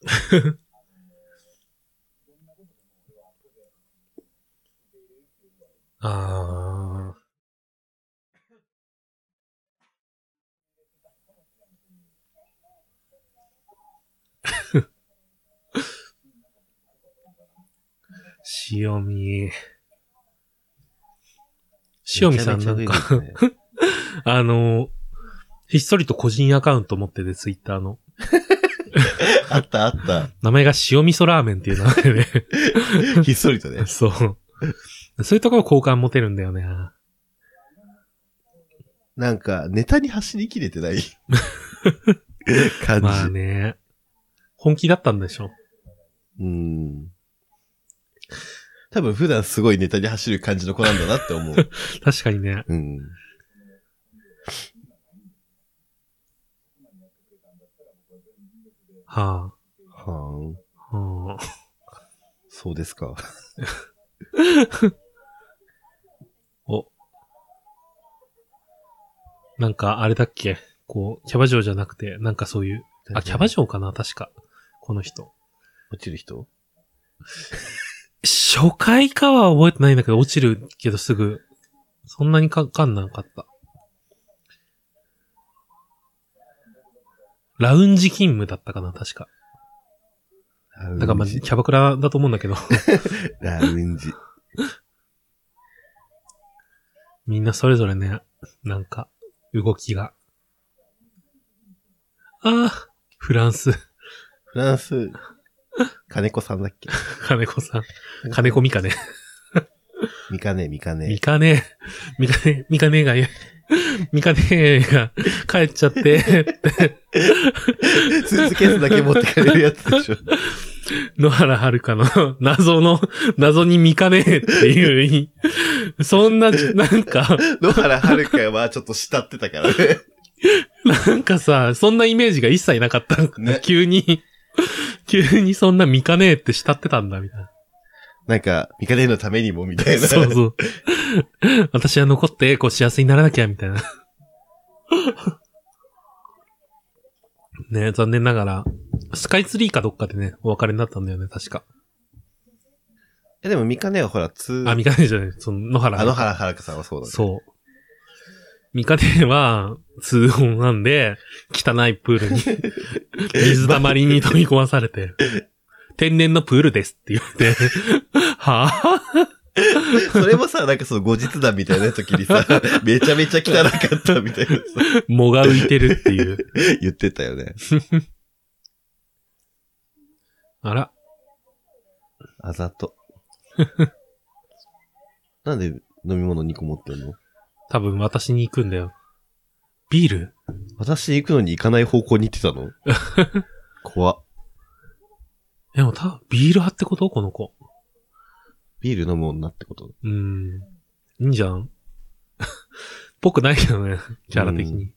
ああ。塩見。塩見さんなんか、あの、ひっそりと個人アカウント持ってて、ツイッターの。あったあった。名前が塩味噌ラーメンっていう名前で。ひっそりとね。そう。そういうところ好感持てるんだよね。なんか、ネタに走りきれてない 感じ。まあね。本気だったんでしょ。うん。多分普段すごいネタに走る感じの子なんだなって思う。確かにね。うん。ははん。あ。はあ。そうですか。お。なんか、あれだっけこう、キャバ嬢じゃなくて、なんかそういう、あ、キャバ嬢かな？確か。この人。落ちる人？初回かは覚えてないんだけど、落ちるけどすぐ、そんなにかかんなかった。ラウンジ勤務だったかな確か。だからまあ、キャバクラだと思うんだけど、ラウンジ。みんなそれぞれね、なんか、動きが。ああ、フランス、フランス、金子さんだっけ？金子さん、金子みかね。ミカネ、ミカネみ。かね、みかね、みかねが、みかねが帰っちゃって、スーツケースだけ持ってかれるやつでしょ。野原遥の 謎の、謎に見かねえっていう、そんな、なんか、野原遥はちょっと慕ってたからね。なんかさ、そんなイメージが一切なかった。ね急に、急にそんな見かねえって慕ってたんだ、みたいな。なんか、ミカネのためにもみたいな。そうそう。私は残って、こう幸せにならなきゃ、みたいな。ね残念ながら、スカイツリーかどっかでね、お別れになったんだよね、確か。え、でもミカネはほら、通、あ、見かねえじゃない、その、野原。あ野原遥さんはそうだね。そう。ミカネは、通音なんで、汚いプールに、水たまりに飛び込まされて、天然のプールですって言って、はぁ、それもさ、なんかその後日談みたいな時にさ、めちゃめちゃ汚かったみたいなさ、藻が浮いてるっていう。言ってたよね。あら、あざと。なんで飲み物2個持ってんの？多分私に行くんだよ。ビール？私行くのに行かない方向に行ってたの？怖っ。でもた、ビール派ってこと？この子。ビール飲む女ってこと？うーん。いいんじゃん？ぽくないけどね、キャラ的に。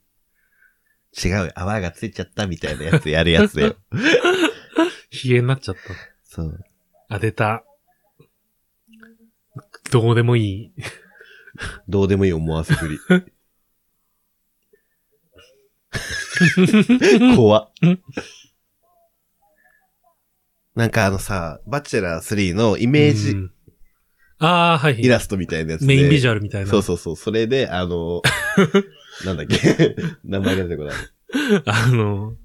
違うよ、泡がついちゃったみたいなやつやるやつだよ。ヒゲになっちゃった。そう。あ、出た。どうでもいい。どうでもいい思わせぶり。怖っ。なんかあのさ、バチェラー3のイメージうんああ、はい。イラストみたいなやつで。メインビジュアアルみたいな。そうそうそう。それで、あの、なんだっけ？名前が出てこない。あの、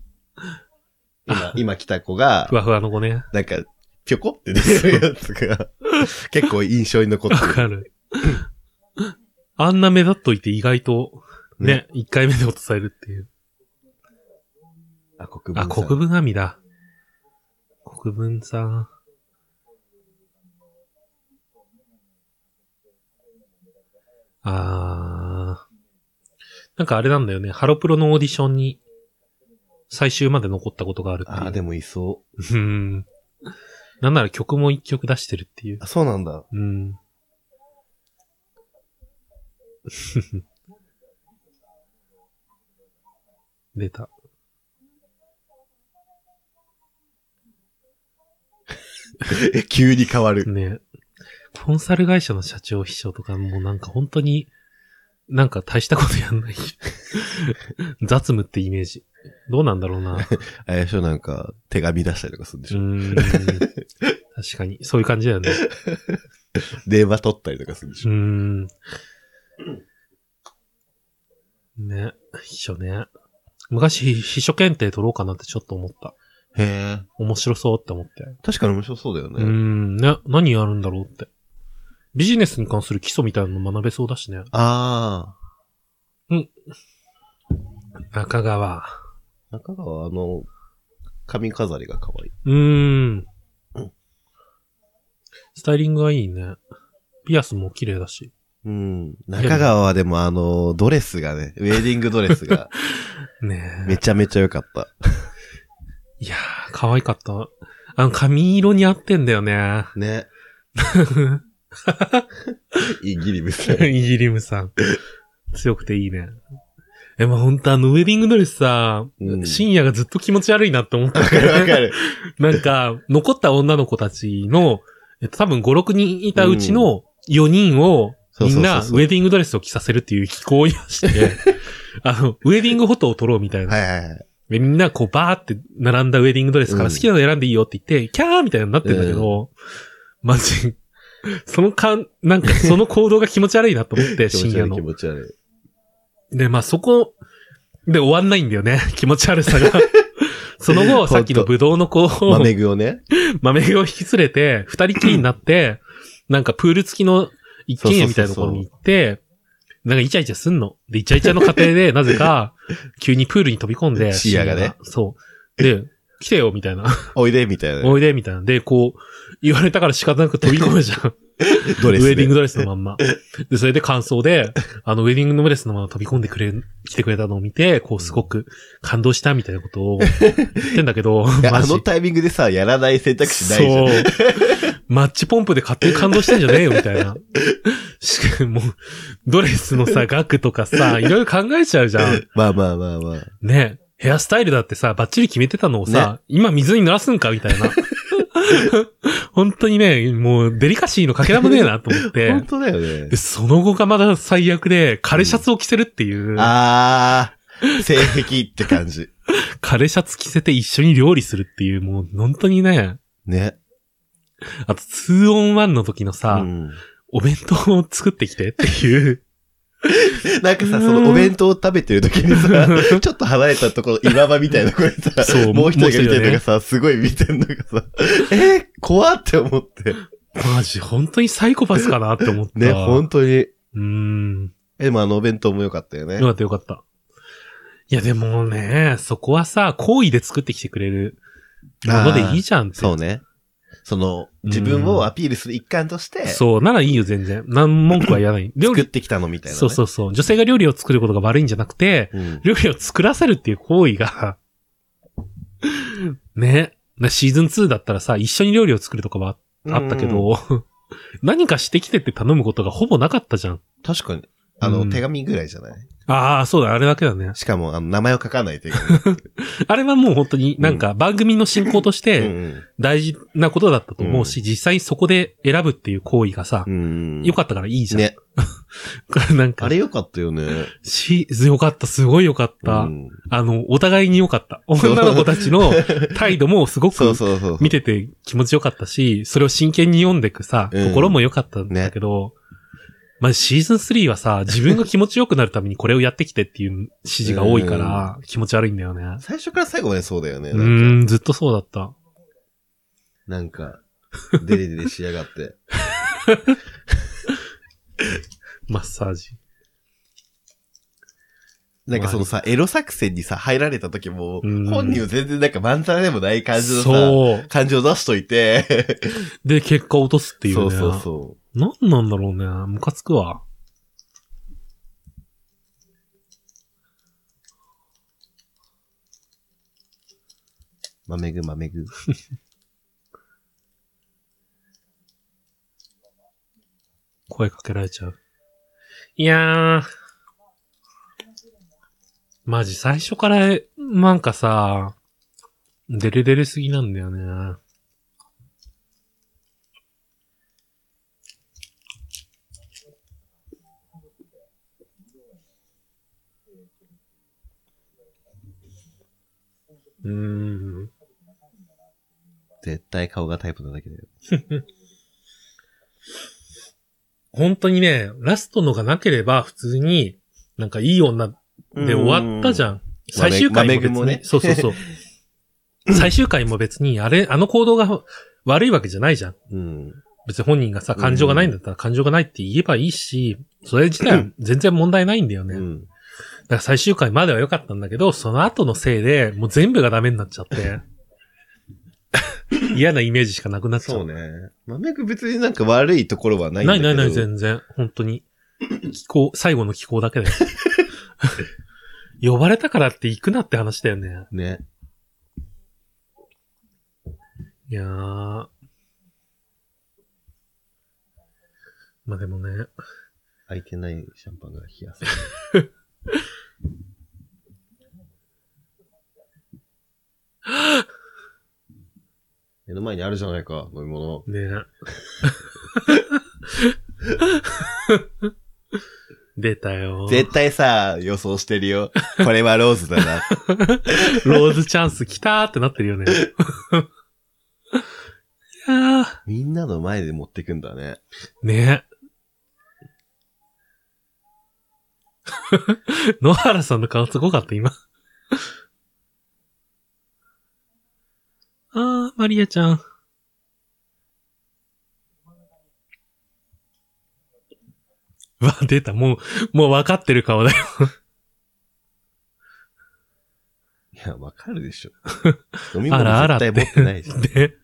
今、今来た子がふ、わふわの子ね。なんか、ぴょこって出てるやつが、結構印象に残ってわる。かる。あんな目立っといて意外と、ね、一、回目で落とされるっていう。あ、国分あ、国分阿弥だ。国分さん。あー。なんかあれなんだよね。ハロプロのオーディションに最終まで残ったことがあるっていう。あ、でもいそう。うん。なんなら曲も一曲出してるっていう。あ、そうなんだ。うん。出た。え急に変わる。ねコンサル会社の社長秘書とかもうなんか本当に、なんか大したことやんない。雑務ってイメージ。どうなんだろうな。あれでしょ、なんか、手紙出したりとかするんでしょ。うーん。確かに。そういう感じだよね。電話取ったりとかするんでしょ。うーん。ね。秘書ね。昔、秘書検定取ろうかなってちょっと思った。へえ。面白そうって思って。確かに面白そうだよね。ん。ね。何やるんだろうって。ビジネスに関する基礎みたいなの学べそうだしね。あ中川。あ。中川、あの、髪飾りが可愛い。うーん。スタイリングがいいね。ピアスも綺麗だし。うん。中川はでもあの、ドレスがね、ウェディングドレスが ねえ。めちゃめちゃ良かった。いやー、可愛かった。あの、髪色に合ってんだよね。ね。イギリムさん。イギリムさん。強くていいね。でも本当あのウェディングドレスさ、うん深夜がずっと気持ち悪いなって思ったわ。かるわかる。なんか、残った女の子たちの、えっと、多分5、6人いたうちの4人を、みんなウェディングドレスを着させるっていう機構をやして、あの、ウェディングフォトを撮ろうみたいな。はいはいはい。でみんなこうバーって並んだウェディングドレスから好きなの選んでいいよって言って、キャーみたいになってんだけど、マジ、そのかん、なんかその行動が気持ち悪いなと思って、深夜の。持ち悪い。で、まあそこで終わんないんだよね、気持ち悪さが。その後、さっきのブドウの子を、豆具をね。豆具を引き連れて、二人きりになって、なんかプール付きの一軒家みたいなところに行って、なんかイチャイチャすんの？で、イチャイチャの過程で、なぜか、急にプールに飛び込んで、視野がねそう。で、来てよ、みたいな。おいで、みたいな。おいで、みたいな。で、こう、言われたから仕方なく飛び込むじゃん。ドレスで。ウェディングドレスのまんま。で、それで感想で、あの、ウェディングドレスのまま飛び込んでくれ、来てくれたのを見て、こう、すごく感動したみたいなことを言ってんだけど、あのタイミングでさ、やらない選択肢ないじゃん。そう。マッチポンプで勝手に感動してんじゃねえよ、みたいな。しかも、ドレスのさ、額とかさ、いろいろ考えちゃうじゃん。まあまあまあまあ。ね。ヘアスタイルだってさ、バッチリ決めてたのをさ、今水に濡らすんか、みたいな。本当にね、もうデリカシーのかけらもねえなと思って本。当だよねで、。その後がまだ最悪で、枯れシャツを着せるっていう、あー、性癖って感じ。枯れシャツ着せて一緒に料理するっていう、もう本当にね、ね。あと 2on1 の時のさ、うんお弁当を作ってきてっていう、なんかさ、そのお弁当を食べてる時にさ、ちょっと離れたところ、岩場みたいなこれさ、そうもう一人が見てるのがさ、すごい見てるのがさ、えー、怖って思って。マジ本当にサイコパスかなって思った。ね、本当に。うーん。え、でもあのお弁当も良かったよねよ。かったよかった。いやでもね、そこはさ、好意で作ってきてくれるものでいいじゃんって。そうね。その、自分をアピールする一環として、そう、ならいいよ全然。何文句は言わない。料理、作ってきたのみたいな、ね。そうそうそう。女性が料理を作ることが悪いんじゃなくて、うん。料理を作らせるっていう行為が、ね。なシーズン2だったらさ、一緒に料理を作るとかはあったけど、何かしてきてって頼むことがほぼなかったじゃん。確かに。あの、うん手紙ぐらいじゃない？ああ、そうだ、あれだけだね。しかも、あの、名前を書かない手紙。あれはもう本当になんか番組の進行としうてん大事なことだったと思うし、実際そこで選ぶっていう行為がさう、ん。良かったからいいじゃん。ね。なんかあ、れ良かったよね。し、良かった、すごい良かった。うんあの、お互いに良かった。女の子たちの態度もすごくそうそう。見てて気持ちよかったし、それを真剣に読んでくさ、うん心も良かったんだけど、まあ、シーズン3はさ、自分が気持ちよくなるためにこれをやってきてっていう指示が多いから、気持ち悪いんだよね。最初から最後までそうだよね。うなんかーん、ずっとそうだった。なんか、デレデレしやがって。マッサージ。なんかそのさ、エロ作戦にさ、入られた時も、うん本人は全然なんかまんざらでもない感じのさ、そう。感情を出しといて、で、結果落とすっていうね。そうそうそなんなんだろうね。ムカつくわ。う。豆ぐ豆ぐ。声かけられちゃう。いやー。マジ最初から、なんかさ、デレデレすぎなんだよね。うーん。絶対顔がタイプなだけだよ。本当にね、ラストのがなければ普通に、なんかいい女で終わったじゃん。最終回も別に、ねそうそうそう。最終回も別に、あれ、あの行動が悪いわけじゃないじゃん。うん。別に本人がさ、感情がないんだったら感情がないって言えばいいし、それ自体は全然問題ないんだよね。だうん。から最終回までは良かったんだけど、その後のせいで、もう全部がダメになっちゃって。嫌なイメージしかなくなっちゃう。そうね。豆ぐ別になんか悪いところはないんだけど。ないないない、全然。本当に。気候、最後の気候だけだよ。呼ばれたからって行くなって話だよね。ね。いやー。まあでもね。開いてないシャンパンが冷やす。目の前にあるじゃないか、飲み物。ねえ。出たよ。絶対さ、予想してるよ。これはローズだな。ローズチャンス来たーってなってるよね。いやみんなの前で持ってくんだね。ね 野原さんの顔すごかった、今。あー、マリアちゃん。う わ、出た。もう、もう分かってる顔だよ。いや、わかるでしょ。飲み物あらあら絶対持ってないし。で。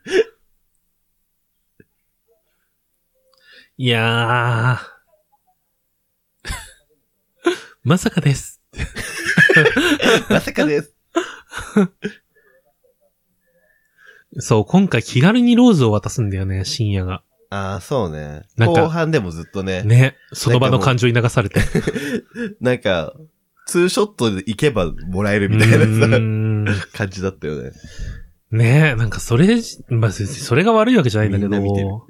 いやー。まさかです。まさかです。そう、今回気軽にローズを渡すんだよね、深夜が。ああ、そうね。後半でもずっとね。ね。その場の感情に流されて。なんか、ツーショットで行けばもらえるみたいなさ、感じだったよね。ねなんかそれ、まあ、それが悪いわけじゃないんだけど、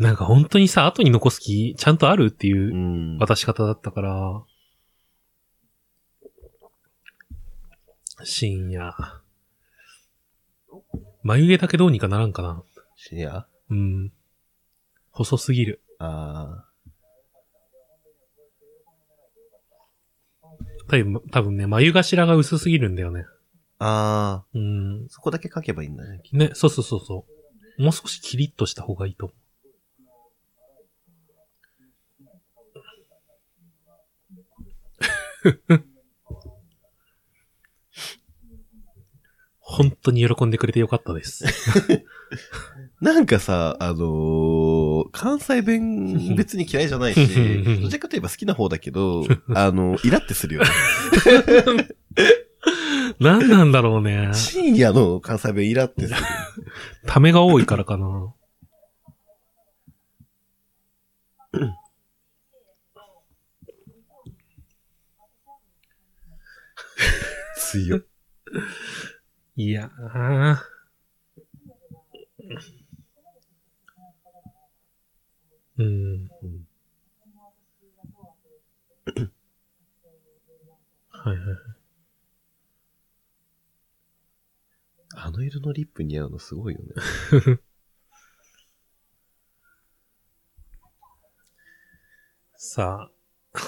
なんか本当にさ、後に残す気、ちゃんとあるっていううん渡し方だったから、深夜。眉毛だけどうにかならんかな。シニアうん。細すぎる。あ多分、多分ね、眉頭が薄すぎるんだよね。あ。ああ。うん。そこだけ書けばいいんだね。ね、そうそうそうそう。もう少しキリッとした方がいいと思 本当に喜んでくれてよかったです。なんかさ、あのー関西弁別に嫌いじゃないし、どちらかといえば好きな方だけど、あの、イラってするよね。何なんだろうね。深夜の関西弁イラってする。ためが多いからかな。強い。いやー。うん。はいはい。あの色のリップ似合うのすごいよね。さあ。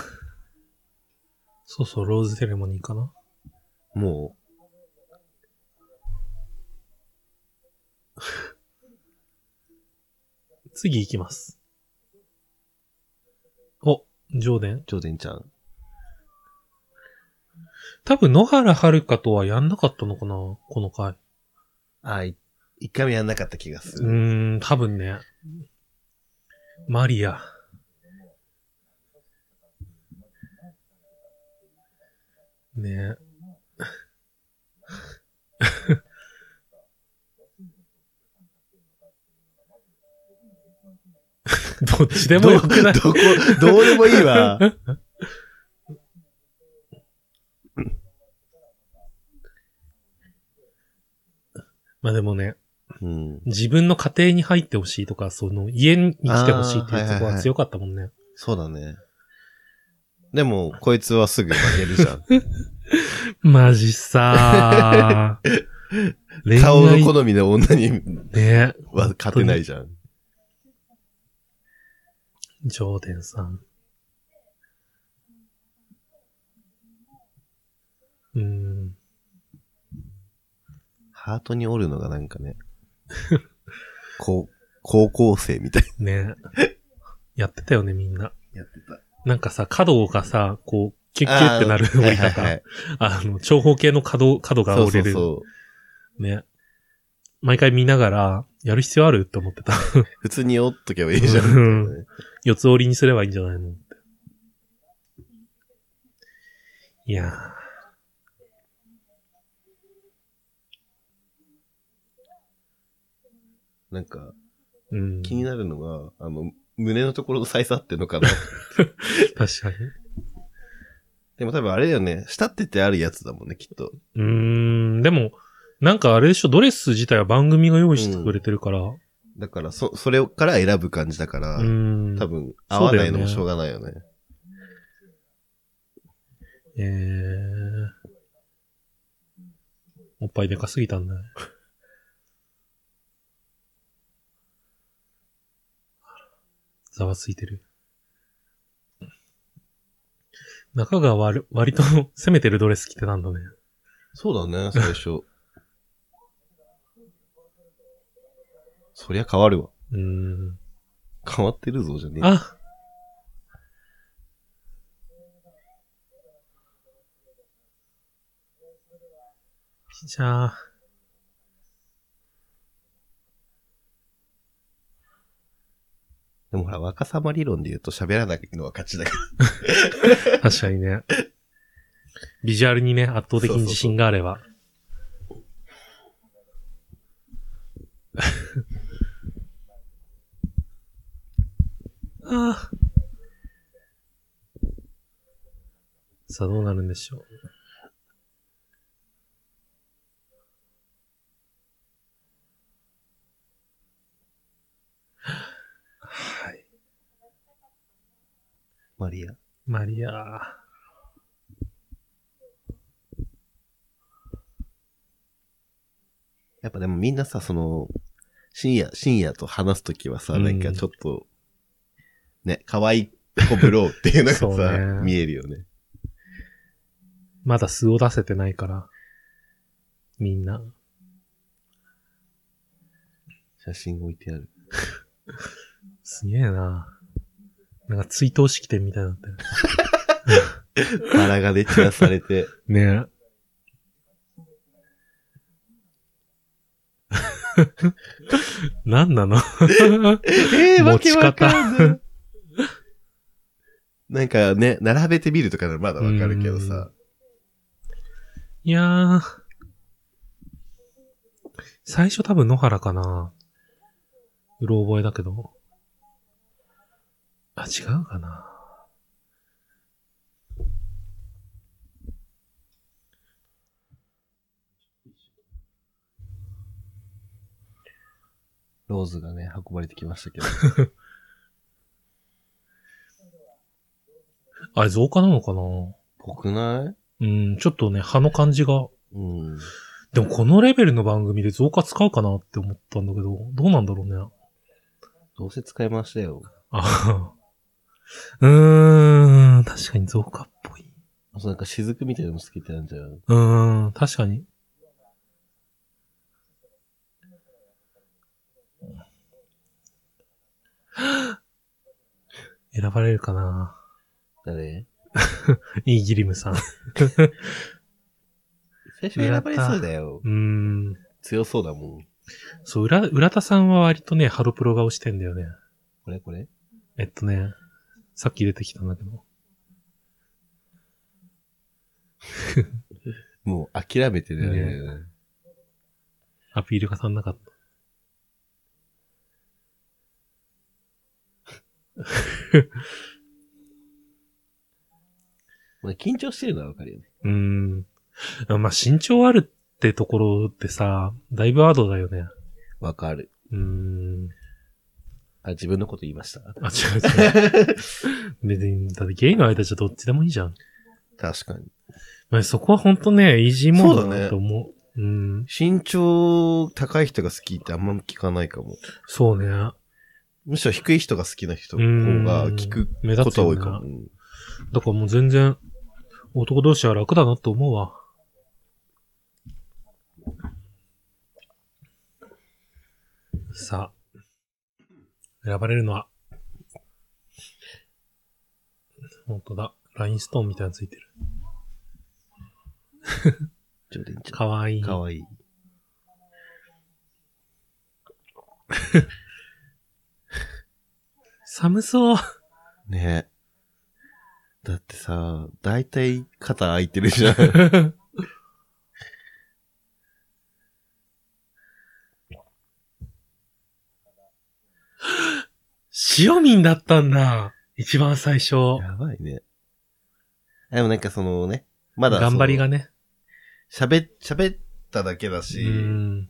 そうそう、ローズセレモニーかな。も 次行きます。お、ジョーデンう、ジョーデンちゃん。多分野原遥とはやんなかったのかな？この回。ああ、い一回もやんなかった気がすうる。ーん、多分ね。マリア。ね どっちでもよくない？どこ、どうでもいいわ。まあでもね、うん。自分の家庭に入ってほしいとか、その家に来てほしいっていうところは強かったもんね。そうだね。でも、こいつはすぐ負けるじゃん。マジさ 顔の好みの女にね。は勝てないじゃん。ジョーデンさん。うーん。ハートに折るのがなんかね、こう、高校生みたいね。やってたよね、みんな。やってた。なんかさ、角がさ、こう、キュッキュッってなる折り方。はいはいはいあの、長方形の角、角がそう折れる。そうそう。ね。毎回見ながら、やる必要あるって思ってた。普通に折っとけばいいじゃんみたいなね。四つ折りにすればいいんじゃないのって。いやー。なんか、うん。気になるのが、あの、胸のところのサイズ合ってんのかな。確かに。でも多分あれだよね、舌ってってあるやつだもんね、きっと。うーん、でも、なんかあれでしょ、ドレス自体は番組が用意してくれてるから。うだから、そ、それから選ぶ感じだから、ん。多分、合わないのもしょうがないよね。えー。おっぱいでかすぎたんだね。ざわついてる。中が割る割と 攻めてるドレス着てたんだね。そうだね、最初。そりゃ変わるわ。うーん。変わってるぞ、じゃねえ。あじゃあ、でもほら、若さま理論で言うと喋らないのは勝ちだから。確かにね。ビジュアルにね、圧倒的に自信があれば。ああ。さあ、どうなるんでしょう。マリア。マリア。やっぱでもみんなさ、その、深夜、深夜と話すときはさ、うんなんかちょっと、ね、可愛い子ブローっていうのがそうさ、ね見えるよね。まだ素を出せてないから。みんな。写真置いてある。すげえな。なんか追悼式典みたいになってる。バラがね、散らされて。ねえ。なんなの？えー、持ちわけわか方んない。なんかね、並べてみるとかならまだわかるけどさ。いやー。最初多分野原かな。うろ覚えだけど。あ、違うかな。ローズがね、運ばれてきましたけど。あれ増加なのかな？ぽくない？うん、ちょっとね、葉の感じが。うん。でもこのレベルの番組で増加使うかなって思ったんだけど、どうなんだろうね。どうせ使いましたよ。あうーん、確かに増加っぽい。あとなんか雫みたいなのも好きってなんじゃん。うーん、確かに。選ばれるかな誰？イーギリムさん。う 最初選ばれそうだよ。ーん。強そうだもん。そう、浦、浦田さんは割とね、ハロプロ顔してんだよね。これ？これ？えっとね、さっき出てきたんだけど。もう諦めてるよね。アピールが足んなかった。まあ緊張してるのはわかるよね。うーん。まあ、身長あるってところってさ、だいぶハードだよね。わかる。うーん。あ、自分のこと言いました？あ、違う違う。別に、だってゲイの間じゃどっちでもいいじゃん。確かに。まあ、そこはほんとね、イージーモードだそうだねなと思う。うん。身長高い人が好きってあんま聞かないかも。そうね。むしろ低い人が好きな人の方が聞く目ことは多いかも。うんだからもう全然、男同士は楽だなと思うわ。さあ、選ばれるのは、本当だ。ラインストーンみたいなのついてる。ジョちゃかわいい。ん。かわいい。寒そう。ねだってさ、だいたい肩空いてるじゃん。塩民だったんだ。一番最初。やばいね。でもなんかそのね、まだ頑張りがね。喋、喋っただけだうし、ん。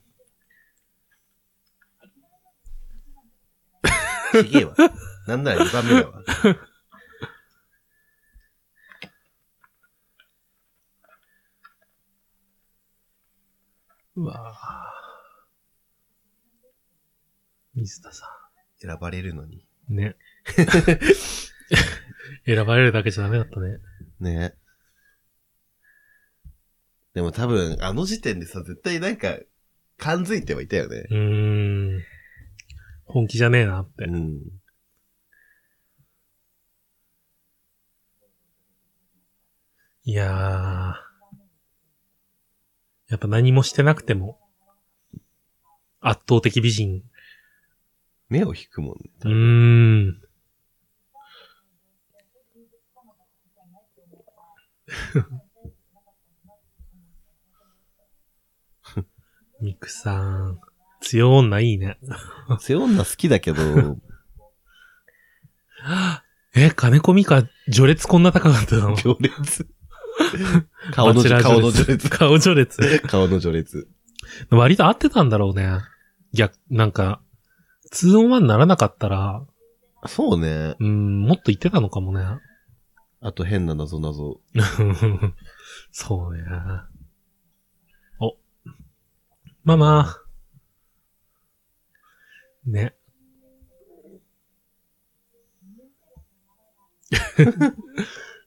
ちげえわ。なんなら2番目だわ。うわぁ水田さ選ばれるのに。ん。ね。選ばれるだけじゃダメだったね。ね。でも多分、あの時点でさ、絶対なんか、感づいてはいたよね。うーん。本気じゃねえなって。うん。いやー。やっぱ何もしてなくても、圧倒的美人。目を引くもんね。うーん。ミクさん、強女いいね。強女好きだけど、え、金子美香、序列こんな高かったの？行列。顔の、バチェラー顔の序列。顔序列。顔の序列。割と合ってたんだろうね。逆、なんか、2オン1にならなかったら、そうね。うん、もっと言ってたのかもね。あと変な謎謎。そうね。お。ママ。ね。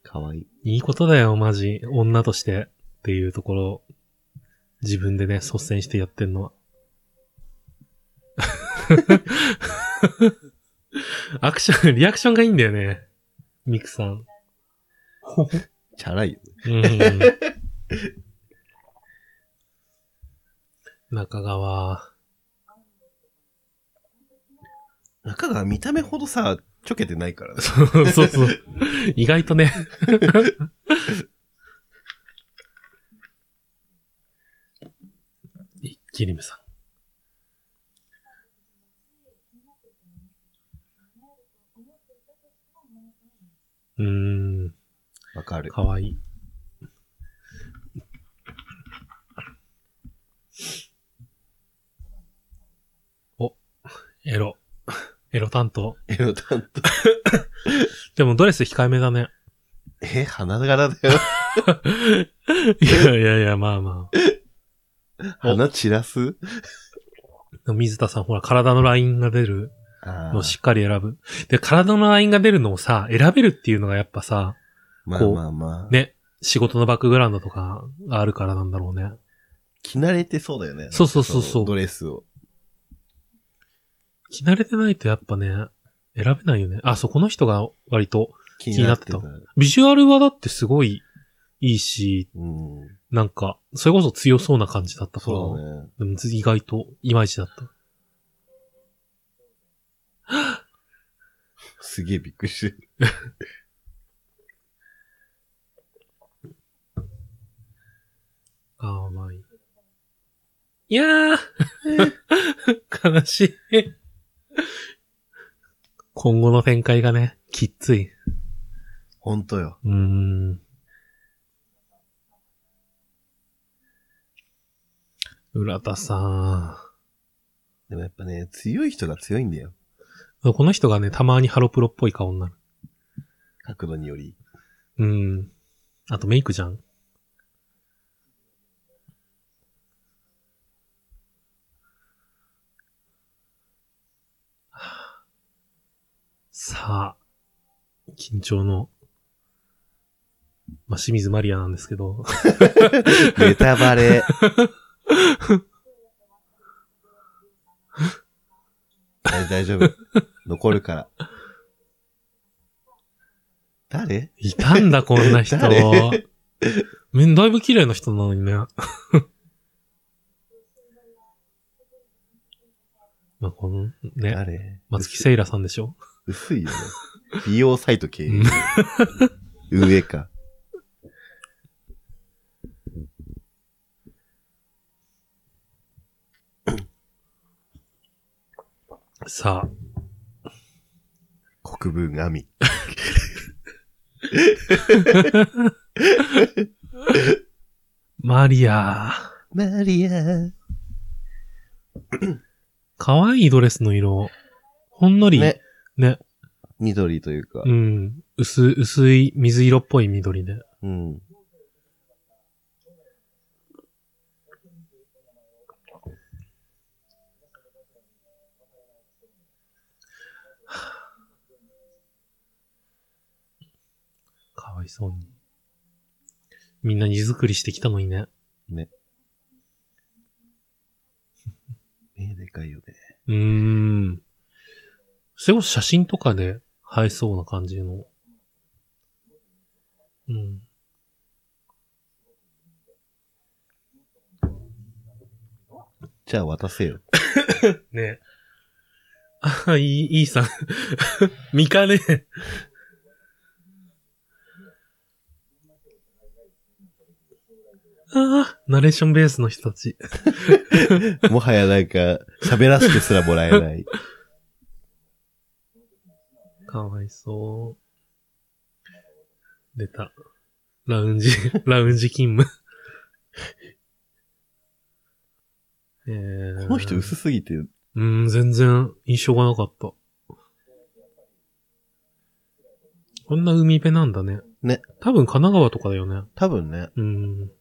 かわいい。いいことだよ、マジ。女としてっていうところ、自分でね、率先してやってんのは。アクション、リアクションがいいんだよね。ミクさん。チャラいよね。うん。中川。中が見た目ほどさ、ちょけてないからね。そうそうそう。意外とね。キリムさん。うーん。わかる。かわいい。お、エロ。エロ担当。エロ担当。でもドレス控えめだね。え、花柄だよ。いやいやいや、まあまあ。花散らす？水田さんほら体のラインが出るあのをしっかり選ぶ。で、体のラインが出るのをさ、選べるっていうのがやっぱさ、まあこうまあまあ。ね、仕事のバックグラウンドとかがあるからなんだろうね。着慣れてそうだよね。そうそうそうそうのドレスを。着慣れてないとやっぱね、選べないよね。あ、そう、この人が割と、気になってたた。ビジュアルはだってすごいいいし、うん。なんか、それこそ強そうな感じだったから、ね。でも意外といまいちだった。すげえびっくりしてる。かわいい。いやー 悲しい。今後の展開がね、きっつい。ほんとよ。うーん。浦田さでもやっぱね、強い人が強いんだよ。ん。この人がね、たまにハロプロっぽい顔になる。角度により。うん。あとメイクじゃん。さあ、緊張の、まあ、清水マリアなんですけど、ネタバレ。大 大丈夫。残るから。誰？いたんだ、こんな人。誰？めんだいぶ綺麗な人なのにね。まあ、この、ね、誰？松木聖イラさんでしょ？薄いよね。美容サイト経営うん。運営か。さあ、国分亜美。マリア。マリア。可愛いドレスの色。ほんのり、ね。ね。緑というか。うん。薄、薄い水色っぽい緑で。うん。わいそうに。みんな荷造りしてきたのにね。ね。目 でかいよね。うーん。それこそ写真とかで映えそうな感じの。うん。じゃあ渡せよ。ねあ、いい、いいさん。見かねああ、ナレーションベースの人たち。もはやなんか、喋らせてすらもらえない。かわいそう。出た。ラウンジ、ラウンジ勤務。えー、この人薄すぎて。うん、全然印象がなかった。こんな海辺なんだね。ね。多分神奈川とかだよね。多分ね。うん。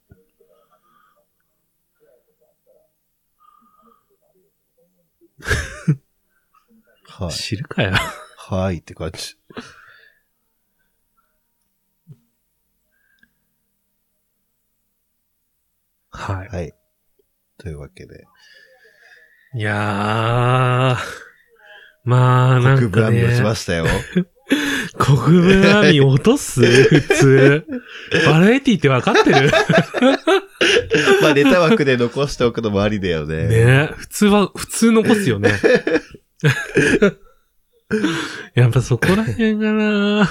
はい。知るかよ。はいって感じ。はい。はい。というわけで。いやー、まあ、なんか、ね。国分網落ちましたよ。国分網落とす？普通。バラエティって分かってる？まあネタ枠で残しておくのもありだよね。ね普通は、普通残すよね。やっぱそこら辺がな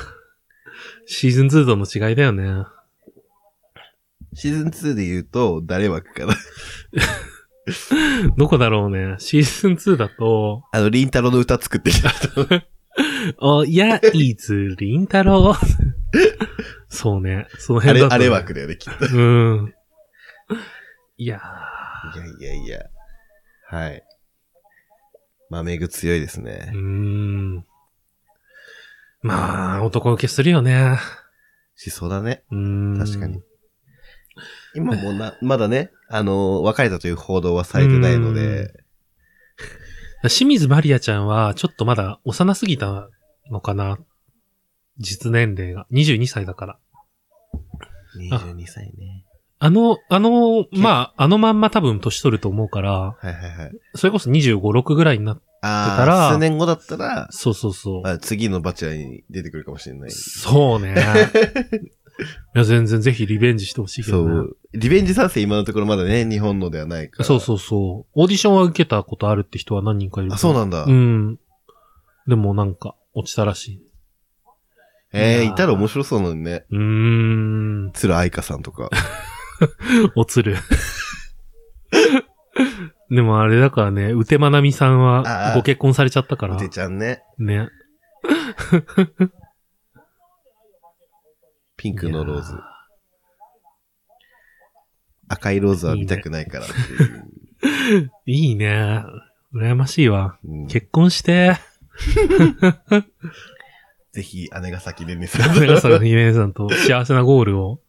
シーズン2との違いだよね。シーズン2で言うと、誰枠かな？どこだろうね。シーズン2だと、あの、リンタロの歌作ってきた人。おやいずりんたろ そうね。その辺だと、ね、あれ、あれ枠だよね、きっと。うん。いやー。いやいやいや。はい。まあ、メグ強いですね。うーん。まあ、男受けするよね。しそうだね。うん。確かに。今もな、まだね、あの、別れたという報道はされてないので。清水マリアちゃんは、ちょっとまだ幼すぎたのかな。実年齢が。22歳だから。22歳ね。あの、あの、まあ、あのまんま多分年取ると思うから、はいはいはい。それこそ25、6ぐらいになってたら、数年後だったら、そうそうそう。次のバチェラーに出てくるかもしれない。そうね。いや、全然ぜひリベンジしてほしいけど、ね、そう。リベンジ賛成今のところまだね、日本のではないから。そうそうそう。オーディションは受けたことあるって人は何人かいる。あ、そうなんだ。うん。でもなんか、落ちたらしい。ええー、いたら面白そうなのにね。うーん。鶴愛香さんとか。おつる。でもあれだからね、うてまなみさんはご結婚されちゃったから。うてちゃんね。ね。ピンクのローズ。赤いローズは見たくないからっていう。いいね。羨ましいわ。うん、結婚して。ぜひ、姉が先でねさん。姉が先でねさんと幸せなゴールを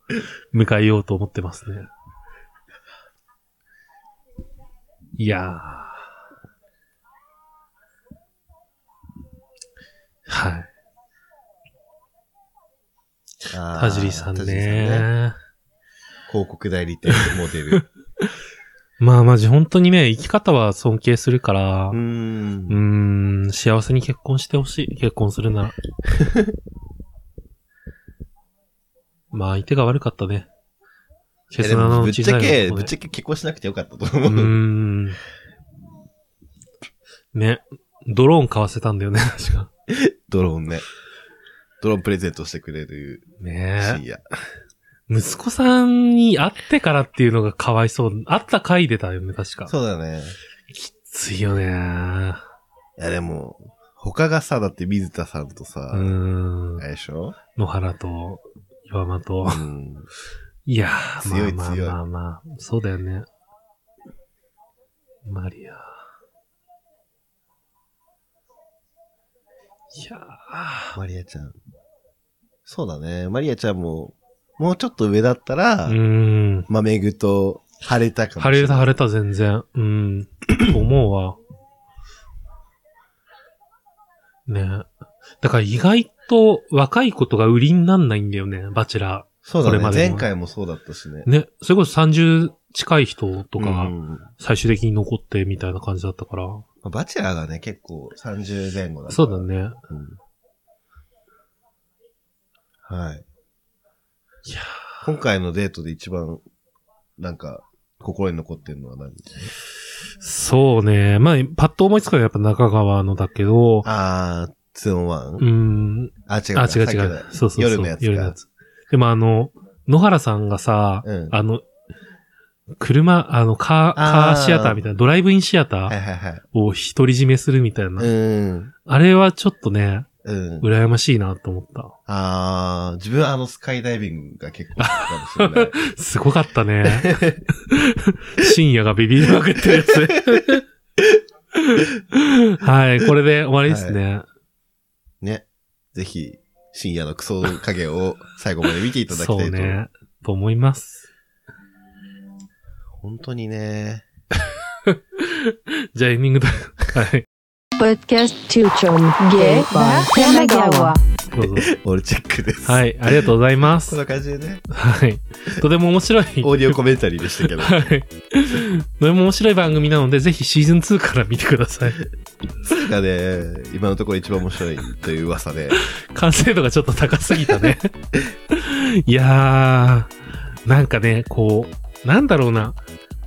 迎えようと思ってますね。いやー。はい。田尻さんね。ね広告代理店モデル。まあマジ本当にね、生き方は尊敬するから、うん。うん、幸せに結婚してほしい。結婚するなら。まあ相手が悪かったね。ケスナのぶっちゃけ、ぶっちゃけ結婚しなくてよかったと思う。うん。ね。ドローン買わせたんだよね、確か。ドローンね。ドローンプレゼントしてくれる。ねえ。息子さんに会ってからっていうのがかわいそう。会った回でたよね、確か。そうだね。きついよね。いやでも、他がさ、だって水田さんとさ、うん。あれでしょ？野原と、岩間と。うん。いやー、強い強い。まあまあまあ、そうだよね。マリア。いやマリアちゃん。そうだね。マリアちゃんも、もうちょっと上だったら、ー。うーん。まめぐと晴れたかもしれない。晴れた晴れた全然。うん。と思うわ。ねだから意外と若いことが売りになんないんだよね、バチェラそうだね。これまでも前回もそうだったしね。ー。ね、それこそ30近い人とかがうん最終的に残ってみたいな感じだったから。まあバチェラーがね、結構30前後だったそうだ。ね。うんはい。いや今回のデートで一番、なんか、心に残ってるのは何？そうね。まあ、パッと思いつくのはやっぱ中川のだけど、あー、ツーオンワン、うーん。あ、違う。あ、違う違う。そうそうそう。夜のやつか。夜のやつ。でもあの、野原さんがさ、うんあの、車、あの、カー、カーシアターみたいな、ドライブインシアタはいーはいはい。を独り占めするみたいな。うん。あれはちょっとね、うん。羨ましいなと思った。あー、自分はあのスカイダイビングが結構好きかもしれない。すごかったね。深夜がビビりまくってるやつ。はい、これで終わりですね。ね。ぜひ、深夜のクソ影を最後まで見ていただきたいと。そうね。と思います。本当にね。じゃあエンディングだ。はい。Podcast Tuchom Gay うぞ。オールチェックです。はい、ありがとうございまこんす。な感じでね。はい。とても面白い。オーディオコメンタリーでしたけど。はい。とても面白い番組なので、ぜひシーズン2から見てください。がね、今のところ一番面白いという噂で。完成度がちょっと高すぎたね。いやー、なんかね、こう、なんだろうな。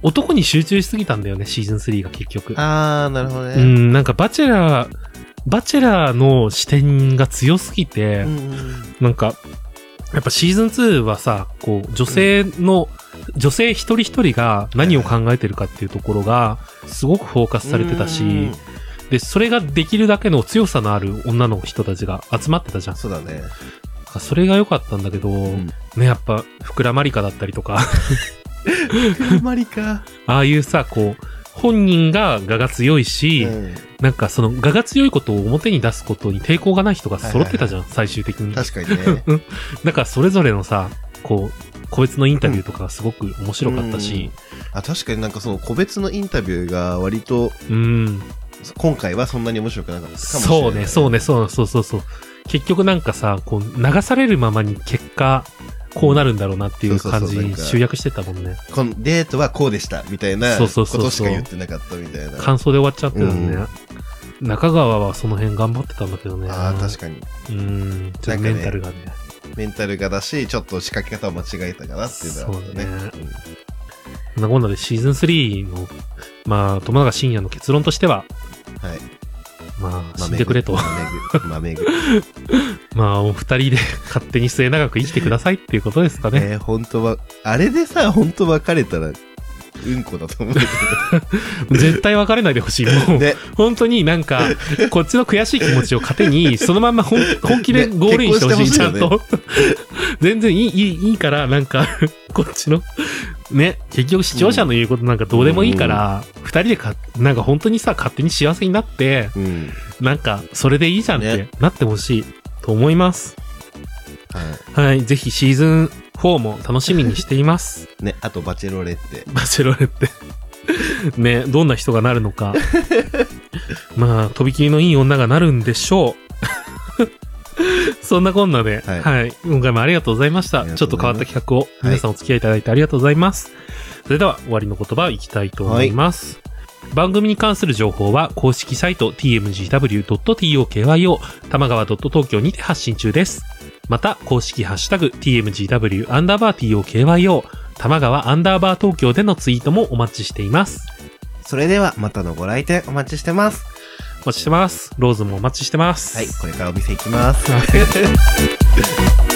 男に集中しすぎたんだよね、シーズン3が結局。あー、なるほどね。うん、なんかバチェラー、バチェラーの視点が強すぎて、うんなんか、やっぱシーズン2はさ、こう、女性の、女性一人一人が何を考えてるかっていうところが、すごくフォーカスされてたし、で、それができるだけの強さのある女の人たちが集まってたじゃん。そうだね。それが良かったんだけど、んね、やっぱ、福良まりかだったりとか、マリか。ああいうさ、こう、本人が我が強いし、うんなんかその我が強いことを表に出すことに抵抗がない人が揃ってたじゃん、最終的に。確かにね。だからそれぞれのさ、こう、個別のインタビューとかがすごく面白かったし、あ、確かになんかその個別のインタビューが割と、うん。今回はそんなに面白くなかったかもしれない。そうね、そうね、そうそうそうそう。結局なんかさ、こう、流されるままに結果、こうなるんだろうなっていう感じに集約してたもんね。このデートはこうでした、みたいなことしか言ってなかったみたいな。感想で終わっちゃってたよね。中川はその辺頑張ってたんだけどね。ああ、確かに。うん。ちょっとメンタルがね。メンタルがだし、ちょっと仕掛け方を間違えたかなっていうのはね。そうねこんなこんなでシーズン3の、まあ、友永深夜の結論としては、うんはい。まあ、死んでくれと。まめぐ。まあ、お二人で勝手に末永く生きてくださいっていうことですかね。えー、本当は、あれでさ、本当別れたら、うんこだと思う絶対別れないでほしい。もう。ね。本当になんか、こっちの悔しい気持ちを糧に、そのまんま本本気でゴールインしてほしい、ねちゃんと。全然いい、いい、いいから、なんか、こっちの、ね、結局視聴者の言うことなんかどうでもいいから、二、人でか、なんか本当にさ、勝手に幸せになって、うん。なんか、それでいいじゃんってねなってほしいと思います。ははい、ぜひシーズン4も楽しみにしています。い。ね、あと、バチェロレって。バチェロレって。ね、どんな人がなるのか。まあ、とびきりのいい女がなるんでしょう。そんなこんなで、は、はいい今回もありがとうございました。ちょっと変わった企画を皆さんお付き合いいただいてありがとうございます。それでは終わりの言葉いきたいと思います。番組に関する情報は公式サイト tmgw.tokyo 玉川 .tokyo にて発信中です。また、公式ハッシュタグ tmgw アンダーバー tokyo 玉川アンダーバー東京でのツイートもお待ちしています。それでは、またのご来店お待ちしてます。お待ちしてます。ローズもお待ちしてます。はい、これからお店行きます。はい